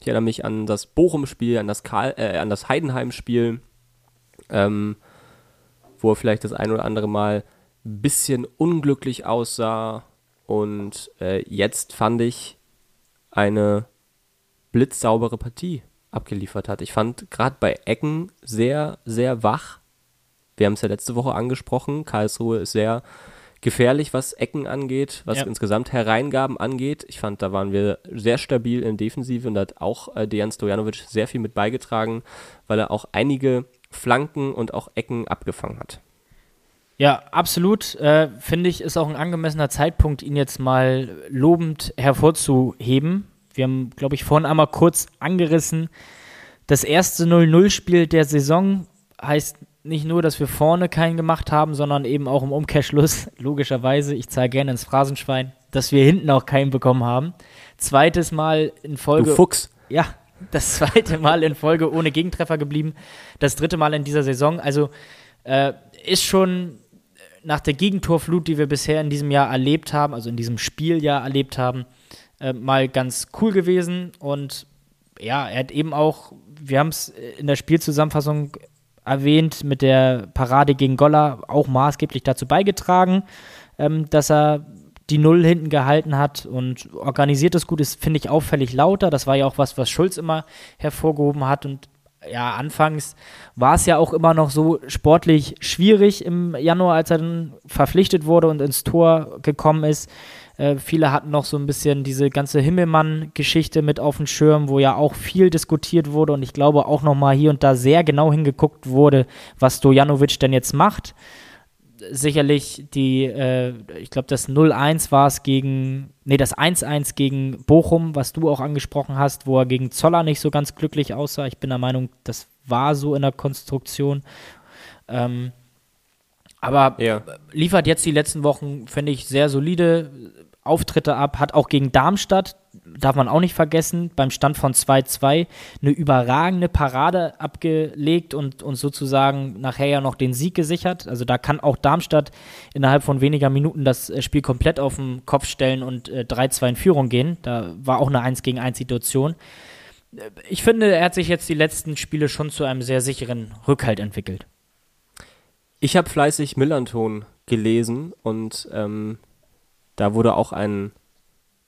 Ich erinnere mich an das Bochum-Spiel, an das, äh, das Heidenheim-Spiel, ähm, wo er vielleicht das ein oder andere Mal ein bisschen unglücklich aussah. Und äh, jetzt fand ich eine blitzsaubere Partie abgeliefert hat. Ich fand gerade bei Ecken sehr, sehr wach. Wir haben es ja letzte Woche angesprochen. Karlsruhe ist sehr gefährlich, was Ecken angeht, was ja. insgesamt Hereingaben angeht. Ich fand, da waren wir sehr stabil in Defensive und da hat auch äh, Dejan Stojanovic sehr viel mit beigetragen, weil er auch einige Flanken und auch Ecken abgefangen hat. Ja, absolut. Äh, Finde ich, ist auch ein angemessener Zeitpunkt, ihn jetzt mal lobend hervorzuheben, wir haben, glaube ich, vorhin einmal kurz angerissen. Das erste 0-0-Spiel der Saison heißt nicht nur, dass wir vorne keinen gemacht haben, sondern eben auch im Umkehrschluss, (laughs) logischerweise, ich zahle gerne ins Phrasenschwein, dass wir hinten auch keinen bekommen haben. Zweites Mal in Folge. Du Fuchs. Ja, (laughs) das zweite Mal in Folge ohne Gegentreffer geblieben. Das dritte Mal in dieser Saison. Also äh, ist schon nach der Gegentorflut, die wir bisher in diesem Jahr erlebt haben, also in diesem Spieljahr erlebt haben, äh, mal ganz cool gewesen. Und ja, er hat eben auch, wir haben es in der Spielzusammenfassung erwähnt, mit der Parade gegen Golla auch maßgeblich dazu beigetragen, ähm, dass er die Null hinten gehalten hat und organisiert es gut ist, finde ich auffällig lauter. Das war ja auch was, was Schulz immer hervorgehoben hat und ja, anfangs war es ja auch immer noch so sportlich schwierig im Januar, als er dann verpflichtet wurde und ins Tor gekommen ist. Äh, viele hatten noch so ein bisschen diese ganze Himmelmann-Geschichte mit auf dem Schirm, wo ja auch viel diskutiert wurde und ich glaube auch nochmal hier und da sehr genau hingeguckt wurde, was Stojanovic denn jetzt macht. Sicherlich die, äh, ich glaube, das 0-1 war es gegen, nee, das 1-1 gegen Bochum, was du auch angesprochen hast, wo er gegen Zoller nicht so ganz glücklich aussah. Ich bin der Meinung, das war so in der Konstruktion. Ähm, aber ja. liefert jetzt die letzten Wochen, finde ich, sehr solide Auftritte ab, hat auch gegen Darmstadt, darf man auch nicht vergessen, beim Stand von 2-2 eine überragende Parade abgelegt und, und sozusagen nachher ja noch den Sieg gesichert. Also da kann auch Darmstadt innerhalb von weniger Minuten das äh, Spiel komplett auf den Kopf stellen und äh, 3-2 in Führung gehen. Da war auch eine 1 gegen 1 Situation. Äh, ich finde, er hat sich jetzt die letzten Spiele schon zu einem sehr sicheren Rückhalt entwickelt. Ich habe fleißig Millanton gelesen und ähm, da wurde auch ein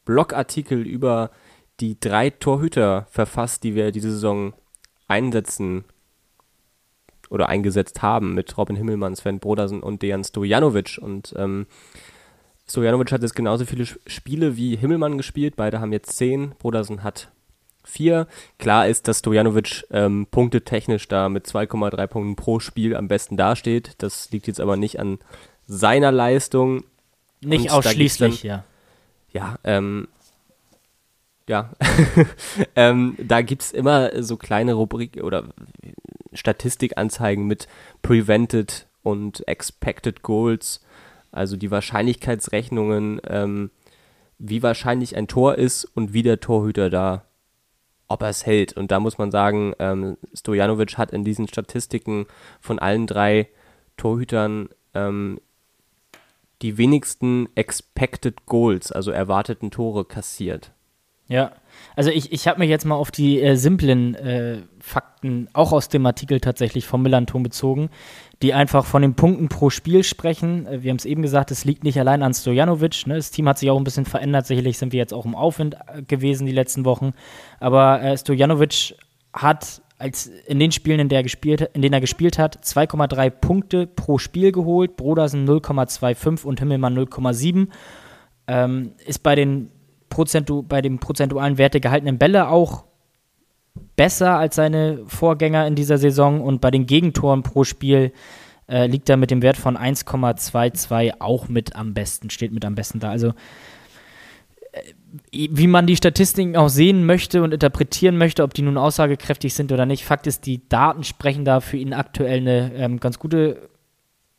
Blogartikel über die drei Torhüter verfasst, die wir diese Saison einsetzen oder eingesetzt haben mit Robin Himmelmann, Sven Brodersen und Dejan Stojanovic. Und ähm, Stojanovic hat jetzt genauso viele Spiele wie Himmelmann gespielt. Beide haben jetzt zehn. Brodersen hat 4. Klar ist, dass Stojanovic ähm, punktetechnisch da mit 2,3 Punkten pro Spiel am besten dasteht. Das liegt jetzt aber nicht an seiner Leistung. Nicht Und ausschließlich, dann, ja. Ja, ähm, ja, (laughs) ähm, da gibt es immer so kleine Rubrik oder Statistikanzeigen mit Prevented und Expected Goals, also die Wahrscheinlichkeitsrechnungen, ähm, wie wahrscheinlich ein Tor ist und wie der Torhüter da ob er es hält. Und da muss man sagen, ähm, Stojanovic hat in diesen Statistiken von allen drei Torhütern ähm, die wenigsten Expected Goals, also erwarteten Tore, kassiert. Ja, also ich, ich habe mich jetzt mal auf die äh, simplen äh, Fakten, auch aus dem Artikel tatsächlich vom Millanton bezogen, die einfach von den Punkten pro Spiel sprechen. Äh, wir haben es eben gesagt, es liegt nicht allein an Stojanovic. Ne? Das Team hat sich auch ein bisschen verändert. Sicherlich sind wir jetzt auch im Aufwind äh, gewesen die letzten Wochen. Aber äh, Stojanovic hat als in den Spielen, in, der gespielt, in denen er gespielt hat, 2,3 Punkte pro Spiel geholt. Brodersen 0,25 und Himmelmann 0,7. Ähm, ist bei den Prozentu bei dem prozentualen Werte gehaltenen Bälle auch besser als seine Vorgänger in dieser Saison und bei den Gegentoren pro Spiel äh, liegt er mit dem Wert von 1,22 auch mit am besten, steht mit am besten da. Also wie man die Statistiken auch sehen möchte und interpretieren möchte, ob die nun aussagekräftig sind oder nicht. Fakt ist, die Daten sprechen da für ihn aktuell eine ähm, ganz gute.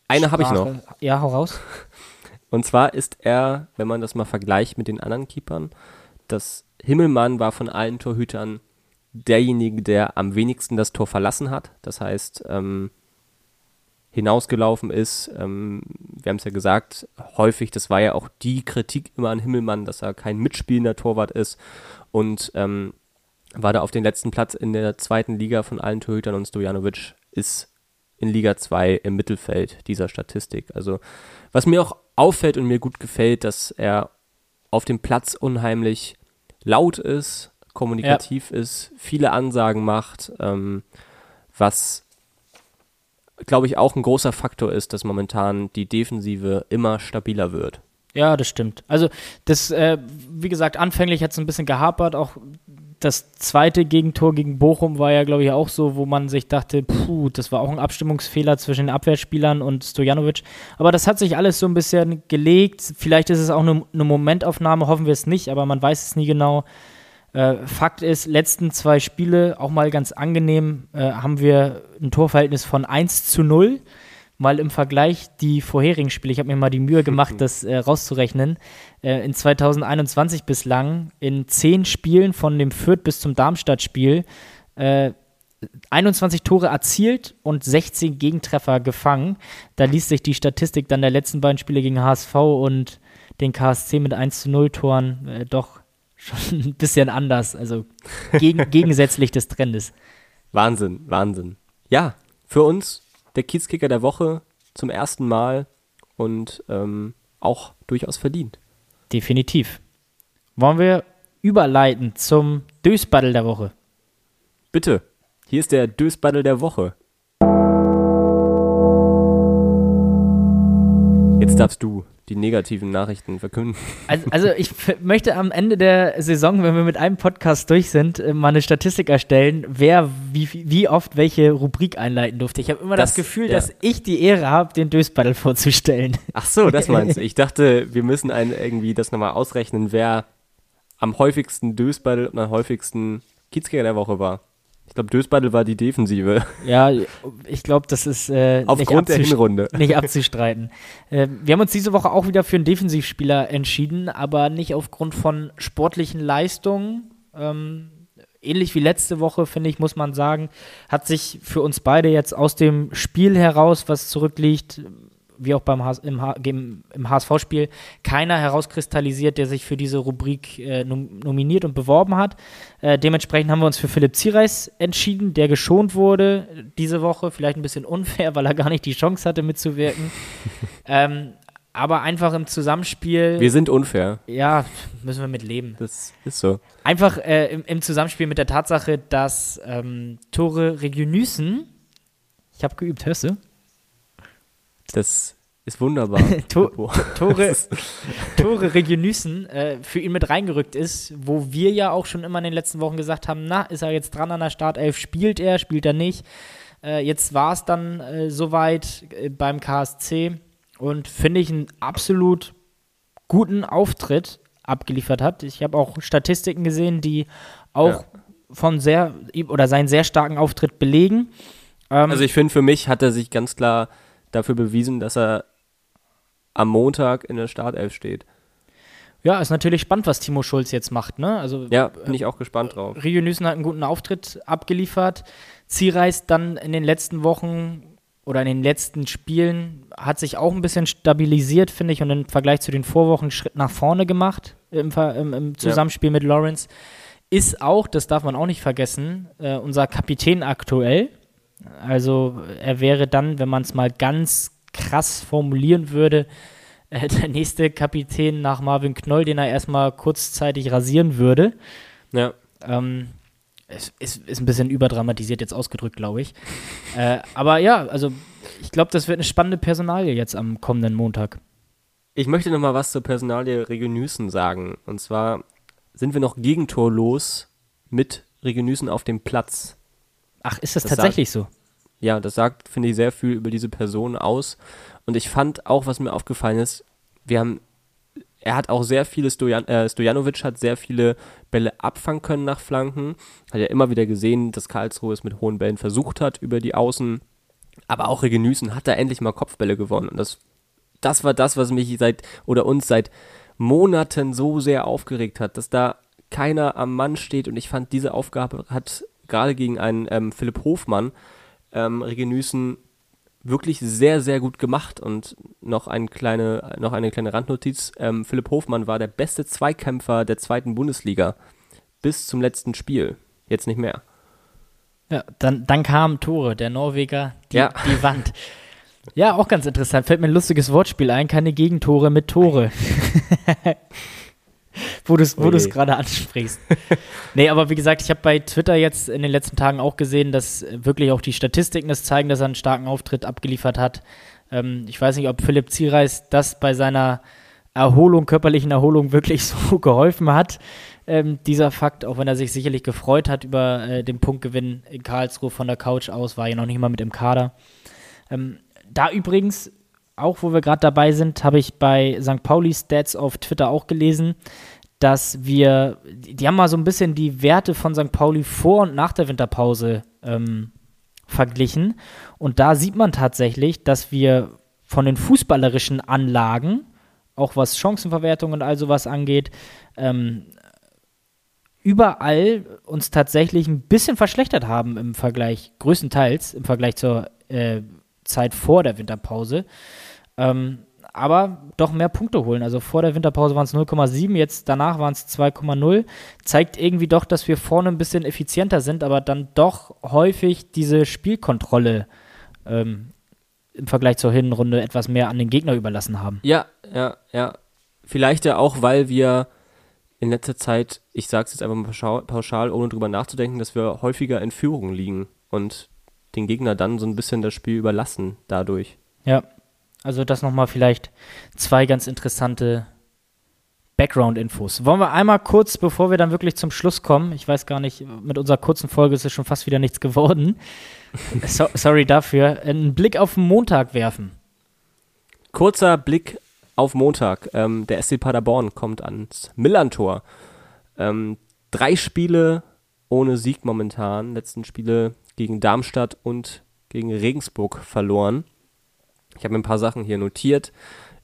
Eine habe ich noch. Ja, hau raus. (laughs) Und zwar ist er, wenn man das mal vergleicht mit den anderen Keepern, das Himmelmann war von allen Torhütern derjenige, der am wenigsten das Tor verlassen hat. Das heißt, ähm, hinausgelaufen ist. Ähm, wir haben es ja gesagt, häufig, das war ja auch die Kritik immer an Himmelmann, dass er kein mitspielender Torwart ist und ähm, war da auf den letzten Platz in der zweiten Liga von allen Torhütern und Stojanovic ist in Liga 2 im Mittelfeld dieser Statistik. Also was mir auch auffällt und mir gut gefällt, dass er auf dem Platz unheimlich laut ist, kommunikativ ja. ist, viele Ansagen macht, ähm, was glaube ich auch ein großer Faktor ist, dass momentan die Defensive immer stabiler wird. Ja, das stimmt. Also das, äh, wie gesagt, anfänglich hat es ein bisschen gehapert, auch das zweite Gegentor gegen Bochum war ja, glaube ich, auch so, wo man sich dachte, puh, das war auch ein Abstimmungsfehler zwischen den Abwehrspielern und Stojanovic. Aber das hat sich alles so ein bisschen gelegt. Vielleicht ist es auch eine, eine Momentaufnahme, hoffen wir es nicht, aber man weiß es nie genau. Äh, Fakt ist, letzten zwei Spiele, auch mal ganz angenehm, äh, haben wir ein Torverhältnis von 1 zu 0 mal im Vergleich die vorherigen Spiele, ich habe mir mal die Mühe gemacht, (laughs) das äh, rauszurechnen, äh, in 2021 bislang in zehn Spielen von dem Fürth bis zum Darmstadt-Spiel äh, 21 Tore erzielt und 16 Gegentreffer gefangen. Da liest sich die Statistik dann der letzten beiden Spiele gegen HSV und den KSC mit 1 zu 0 Toren äh, doch schon (laughs) ein bisschen anders, also geg (laughs) gegensätzlich des Trendes. Wahnsinn, Wahnsinn. Ja, für uns der Kiezkicker der Woche zum ersten Mal und ähm, auch durchaus verdient. Definitiv. Wollen wir überleiten zum Dösbaddel der Woche? Bitte. Hier ist der Dösbaddel der Woche. Jetzt darfst du die negativen Nachrichten verkünden. (laughs) Also, also ich möchte am Ende der Saison, wenn wir mit einem Podcast durch sind, äh, mal eine Statistik erstellen, wer wie, wie oft welche Rubrik einleiten durfte. Ich habe immer das, das, Gefühl, ja. dass ich die Ehre habe, den Dösbattle vorzustellen. (laughs) Ach so, das meinst du. (laughs) Ich dachte, wir müssen einen irgendwie das nochmal ausrechnen, wer am häufigsten Dösbattle und am häufigsten Kiezkicker der Woche war. Ich glaube, Dösbattle war die Defensive. Ja, ich glaube, das ist äh, Aufgrund der Hinrunde. (laughs) nicht abzustreiten. äh, wir haben uns diese Woche auch wieder für einen Defensivspieler entschieden, aber nicht aufgrund von sportlichen Leistungen. Ähm, ähnlich wie letzte Woche, finde ich, muss man sagen, hat sich für uns beide jetzt aus dem Spiel heraus, was zurückliegt, wie auch beim HS, im, im HSV-Spiel, keiner herauskristallisiert, der sich für diese Rubrik äh, nominiert und beworben hat. Äh, dementsprechend haben wir uns für Philipp Ziereis entschieden, der geschont wurde diese Woche. Vielleicht ein bisschen unfair, weil er gar nicht die Chance hatte mitzuwirken. (laughs) ähm, aber einfach im Zusammenspiel. Wir sind unfair. Ja, müssen wir mit leben. Das ist so. Einfach äh, im, im, Zusammenspiel mit der Tatsache, dass ähm, Tore Regionysen, ich habe geübt, hörst du? Das ist wunderbar. (laughs) to Tore, (laughs) Tore Regionysen äh, für ihn mit reingerückt ist, wo wir ja auch schon immer in den letzten Wochen gesagt haben, na, ist er jetzt dran an der Startelf, spielt er, spielt er nicht. Äh, jetzt war es dann äh, soweit äh, beim KSC und finde ich einen absolut guten Auftritt abgeliefert hat. Ich habe auch Statistiken gesehen, die auch ja. von sehr oder seinen sehr starken Auftritt belegen. Ähm, also ich finde, für mich hat er sich ganz klar dafür bewiesen, dass er am Montag in der Startelf steht. Ja, ist natürlich spannend, was Timo Schulz jetzt macht, ne? Also, ja, bin ich auch gespannt drauf. Rio Nüssen hat einen guten Auftritt abgeliefert. Ziereis dann in den letzten Wochen oder in den letzten Spielen hat sich auch ein bisschen stabilisiert, finde ich, und im Vergleich zu den Vorwochen einen Schritt nach vorne gemacht. im, im, im Zusammenspiel ja. mit Lawrence. Ist auch, das darf man auch nicht vergessen, äh, unser Kapitän aktuell. Also er wäre dann, wenn man es mal ganz krass formulieren würde, äh, (laughs) der nächste Kapitän nach Marvin Knoll, den er erstmal kurzzeitig rasieren würde. Ja. Ähm, es ist, ist ein bisschen überdramatisiert jetzt ausgedrückt, glaube ich. (laughs) äh, aber ja, also ich glaube, das wird eine spannende Personalie jetzt am kommenden Montag. Ich möchte noch mal was zur Personalie Regenüßen sagen. Und zwar sind wir noch gegentorlos mit Regenüßen auf dem Platz. Ach, ist das, das tatsächlich sagt, so? Ja, das sagt, finde ich, sehr viel über diese Person aus. Und ich fand auch, was mir aufgefallen ist, wir haben, er hat auch sehr viele, Stojan, äh, Stojanovic hat sehr viele Bälle abfangen können nach Flanken. Hat ja immer wieder gesehen, dass Karlsruhe es mit hohen Bällen versucht hat über die Außen. Aber auch Regenüßen hat da endlich mal Kopfbälle gewonnen. Und das, das war das, was mich seit, oder uns seit Monaten so sehr aufgeregt hat, dass da keiner am Mann steht. Und ich fand, diese Aufgabe hat gerade gegen einen ähm, Philipp Hofmann ähm, Regenüßen wirklich sehr, sehr gut gemacht. Und noch eine kleine, noch eine kleine Randnotiz. Ähm, Philipp Hofmann war der beste Zweikämpfer der zweiten Bundesliga bis zum letzten Spiel. Jetzt nicht mehr. Ja, dann, dann kamen Tore, der Norweger, die, ja. die Wand. Ja, auch ganz interessant. Fällt mir ein lustiges Wortspiel ein. Keine Gegentore mit Tore. (laughs) (laughs) wo du es wo gerade ansprichst. (laughs) nee, aber wie gesagt, ich habe bei Twitter jetzt in den letzten Tagen auch gesehen, dass wirklich auch die Statistiken das zeigen, dass er einen starken Auftritt abgeliefert hat. Ähm, ich weiß nicht, ob Philipp Ziereis das bei seiner Erholung, körperlichen Erholung wirklich (laughs) so geholfen hat. Ähm, dieser Fakt, auch wenn er sich sicherlich gefreut hat über äh, den Punktgewinn in Karlsruhe von der Couch aus, war ja noch nicht mal mit im Kader. Ähm, da übrigens, auch wo wir gerade dabei sind, habe ich bei St. Pauli Stats auf Twitter auch gelesen, dass wir, die haben mal so ein bisschen die Werte von St. Pauli vor und nach der Winterpause ähm, verglichen. Und da sieht man tatsächlich, dass wir von den fußballerischen Anlagen, auch was Chancenverwertung und all sowas angeht, ähm, überall uns tatsächlich ein bisschen verschlechtert haben im Vergleich, größtenteils im Vergleich zur äh, Zeit vor der Winterpause. Ähm, aber doch mehr Punkte holen. Also vor der Winterpause waren es 0,7, jetzt danach waren es 2,0. Zeigt irgendwie doch, dass wir vorne ein bisschen effizienter sind, aber dann doch häufig diese Spielkontrolle ähm, im Vergleich zur Hinrunde etwas mehr an den Gegner überlassen haben. Ja, ja, ja. Vielleicht ja auch, weil wir in letzter Zeit, ich sage es jetzt einfach mal pauschal, ohne drüber nachzudenken, dass wir häufiger in Führung liegen und den Gegner dann so ein bisschen das Spiel überlassen dadurch. Ja, also das nochmal vielleicht zwei ganz interessante Background-Infos. Wollen wir einmal kurz, bevor wir dann wirklich zum Schluss kommen, ich weiß gar nicht, mit unserer kurzen Folge ist es schon fast wieder nichts geworden. (laughs) so, sorry dafür, einen Blick auf den Montag werfen. Kurzer Blick auf Montag. Ähm, der SC Paderborn kommt ans Millantor. Ähm, drei Spiele ohne Sieg momentan. Letzten Spiele gegen Darmstadt und gegen Regensburg verloren. Ich habe mir ein paar Sachen hier notiert.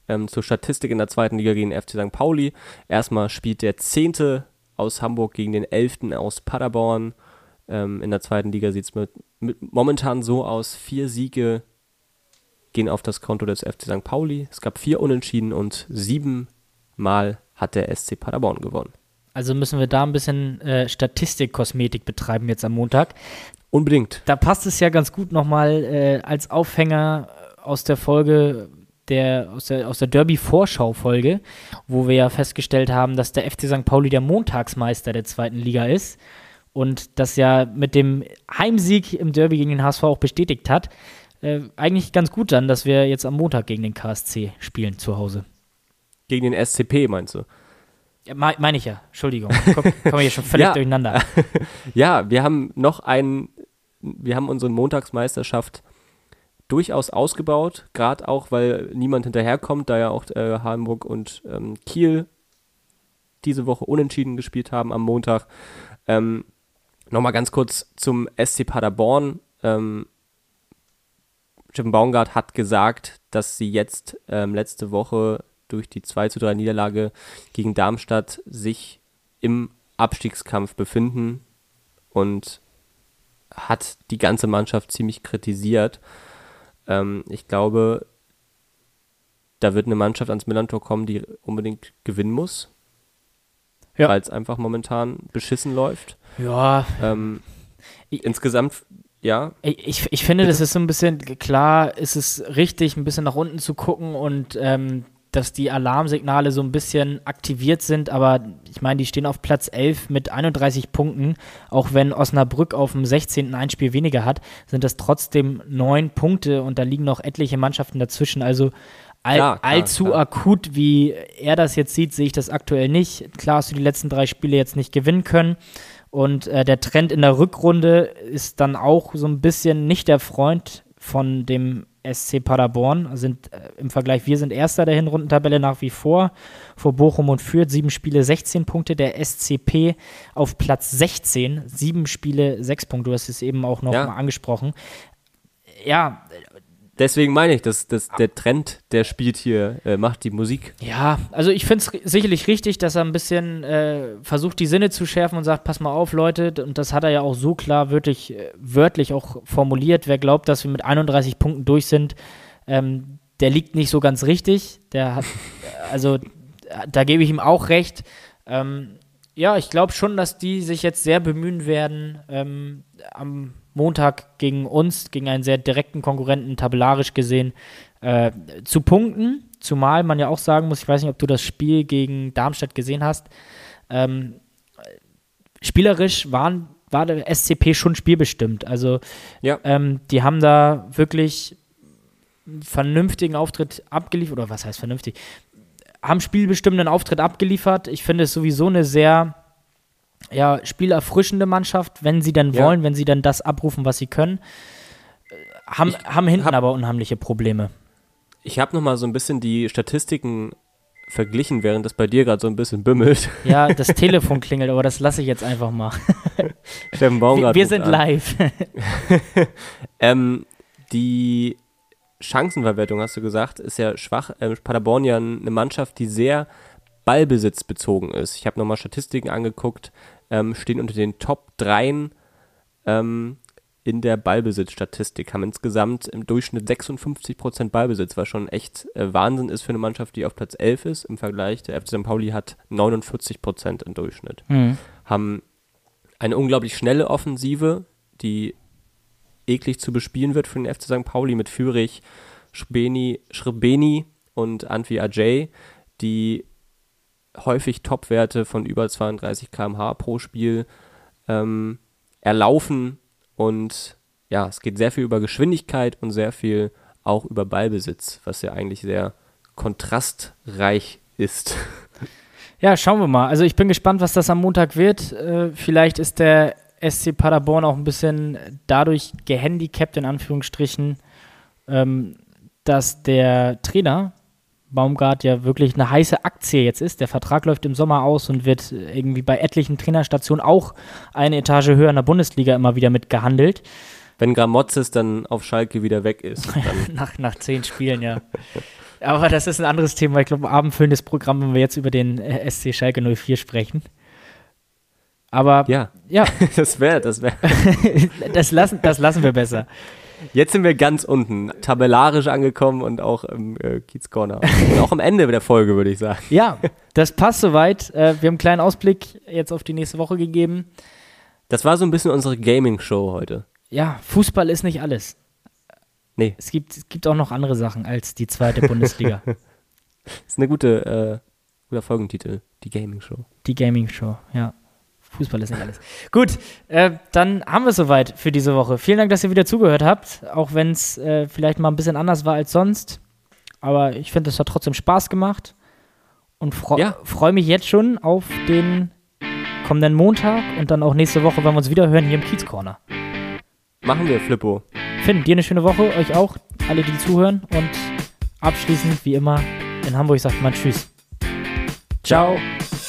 Ähm, zur Statistik in der zweiten Liga gegen FC St. Pauli. Erstmal spielt der Zehnte aus Hamburg gegen den Elften aus Paderborn. Ähm, in der zweiten Liga sieht es mit, mit momentan so aus: vier Siege gehen auf das Konto des FC St. Pauli. Es gab vier Unentschieden und siebenmal hat der SC Paderborn gewonnen. Also müssen wir da ein bisschen äh, Statistikkosmetik betreiben jetzt am Montag. Unbedingt. Da passt es ja ganz gut nochmal äh, als Aufhänger aus der Folge der, aus der, aus der Derby-Vorschau-Folge, wo wir ja festgestellt haben, dass der FC St. Pauli der Montagsmeister der zweiten Liga ist und das ja mit dem Heimsieg im Derby gegen den HSV auch bestätigt hat. Äh, eigentlich ganz gut dann, dass wir jetzt am Montag gegen den KSC spielen zu Hause. Gegen den SCP meinst du? Ja, meine ich ja, Entschuldigung. Kommen wir hier schon völlig (laughs) ja. durcheinander. (laughs) ja, wir haben noch einen, wir haben unsere Montagsmeisterschaft durchaus ausgebaut, gerade auch, weil niemand hinterherkommt, da ja auch äh, Hamburg und ähm, Kiel diese Woche unentschieden gespielt haben am Montag. Ähm, Nochmal ganz kurz zum SC Paderborn. Ähm, Steffen Baumgart hat gesagt, dass sie jetzt ähm, letzte Woche durch die 2 zu 3 Niederlage gegen Darmstadt sich im Abstiegskampf befinden und hat die ganze Mannschaft ziemlich kritisiert. Ähm, ich glaube, da wird eine Mannschaft ans Millantor kommen, die unbedingt gewinnen muss. ja. weil es einfach momentan beschissen läuft. Ja. Ähm, ich, insgesamt, ja. Ich, ich finde, das ist so ein bisschen, klar ist es richtig, ein bisschen nach unten zu gucken und ähm, dass die Alarmsignale so ein bisschen aktiviert sind, aber ich meine, die stehen auf Platz 11 mit 31 Punkten. Auch wenn Osnabrück auf dem 16. ein Spiel weniger hat, sind das trotzdem neun Punkte und da liegen noch etliche Mannschaften dazwischen. Also all, klar, klar, allzu klar. akut, wie er das jetzt sieht, sehe ich das aktuell nicht. Klar hast du die letzten drei Spiele jetzt nicht gewinnen können. Und äh, der Trend in der Rückrunde ist dann auch so ein bisschen nicht der Freund von dem SC Paderborn sind äh, im Vergleich, wir sind Erster der Hinrundentabelle nach wie vor, vor Bochum und Fürth, sieben Spiele, 16 Punkte, der SCP auf Platz 16, sieben Spiele, sechs Punkte, du hast es eben auch noch ja. mal angesprochen. Ja, Deswegen meine ich, dass, dass der Trend, der spielt hier, äh, macht die Musik. Ja, also ich finde es sicherlich richtig, dass er ein bisschen äh, versucht, die Sinne zu schärfen und sagt, pass mal auf, Leute, und das hat er ja auch so klar wirklich, äh, wörtlich auch formuliert. Wer glaubt, dass wir mit 31 Punkten durch sind, ähm, der liegt nicht so ganz richtig. Der hat, also da gebe ich ihm auch recht. Ähm, ja, ich glaube schon, dass die sich jetzt sehr bemühen werden, ähm, am Montag gegen uns, gegen einen sehr direkten Konkurrenten, tabellarisch gesehen, äh, zu punkten. Zumal man ja auch sagen muss, ich weiß nicht, ob du das Spiel gegen Darmstadt gesehen hast. Ähm, spielerisch waren, war der SCP schon spielbestimmt. Also ja. ähm, die haben da wirklich einen vernünftigen Auftritt abgeliefert, oder was heißt vernünftig? Haben spielbestimmenden Auftritt abgeliefert. Ich finde es sowieso eine sehr ja, spielerfrischende Mannschaft, wenn sie dann ja. wollen, wenn sie dann das abrufen, was sie können. Haben, ich haben hinten hab, aber unheimliche Probleme. Ich habe noch mal so ein bisschen die Statistiken verglichen, während das bei dir gerade so ein bisschen bimmelt. Ja, (laughs) das Telefon klingelt, aber das lasse ich jetzt einfach mal. (laughs) Steffen Baumgart. Wir, wir sind an. live. (laughs) ähm, die Chancenverwertung, hast du gesagt, ist ja schwach. Ähm, Paderborn ja eine Mannschaft, die sehr Ballbesitz bezogen ist. Ich habe nochmal Statistiken angeguckt, ähm, stehen unter den Top 3 ähm, in der Ballbesitzstatistik, haben insgesamt im Durchschnitt 56% Ballbesitz, was schon echt äh, Wahnsinn ist für eine Mannschaft, die auf Platz 11 ist. Im Vergleich, der FC St. Pauli hat 49% im Durchschnitt. Mhm. Haben eine unglaublich schnelle Offensive, die eklig zu bespielen wird für den FC St. Pauli mit Fürich, Schrbeni und Antwi Ajay, die häufig Topwerte von über 32 km/h pro Spiel ähm, erlaufen und ja, es geht sehr viel über Geschwindigkeit und sehr viel auch über Ballbesitz, was ja eigentlich sehr kontrastreich ist. (laughs) Ja, schauen wir mal. Also ich bin gespannt, was das am Montag wird. Äh, vielleicht ist der SC Paderborn auch ein bisschen dadurch gehandicapt, in Anführungsstrichen, ähm, dass der Trainer Baumgart ja wirklich eine heiße Aktie jetzt ist. Der Vertrag läuft im Sommer aus und wird irgendwie bei etlichen Trainerstationen auch eine Etage höher in der Bundesliga immer wieder mitgehandelt. Wenn Gramozis dann auf Schalke wieder weg ist. (laughs) nach, nach zehn Spielen, ja. Aber das ist ein anderes Thema. Ich glaube, ein abendfüllendes Programm, wenn wir jetzt über den äh, SC Schalke 04 sprechen. Aber ja, ja. (laughs) das wäre, das wäre. (laughs) das, lassen, das lassen wir besser. Jetzt sind wir ganz unten, tabellarisch angekommen und auch im äh, Kiez Corner. Und auch am Ende der Folge, würde ich sagen. Ja, das passt soweit. Äh, wir haben einen kleinen Ausblick jetzt auf die nächste Woche gegeben. Das war so ein bisschen unsere Gaming-Show heute. Ja, Fußball ist nicht alles. Nee. Es gibt, es gibt auch noch andere Sachen als die zweite Bundesliga. (laughs) das ist eine gute, äh, guter Folgentitel. Die Gaming-Show. Die Gaming-Show, ja. Fußball ist nicht alles. Gut, äh, dann haben wir es soweit für diese Woche. Vielen Dank, dass ihr wieder zugehört habt, auch wenn es äh, vielleicht mal ein bisschen anders war als sonst. Aber ich finde, es hat trotzdem Spaß gemacht und fre ja. freue mich jetzt schon auf den kommenden Montag und dann auch nächste Woche, wenn wir uns wieder hören hier im Kiez Corner. Machen wir, Flippo. Finn, dir eine schöne Woche, euch auch, alle, die zuhören und abschließend, wie immer, in Hamburg sagt man Tschüss. Ciao. Ciao.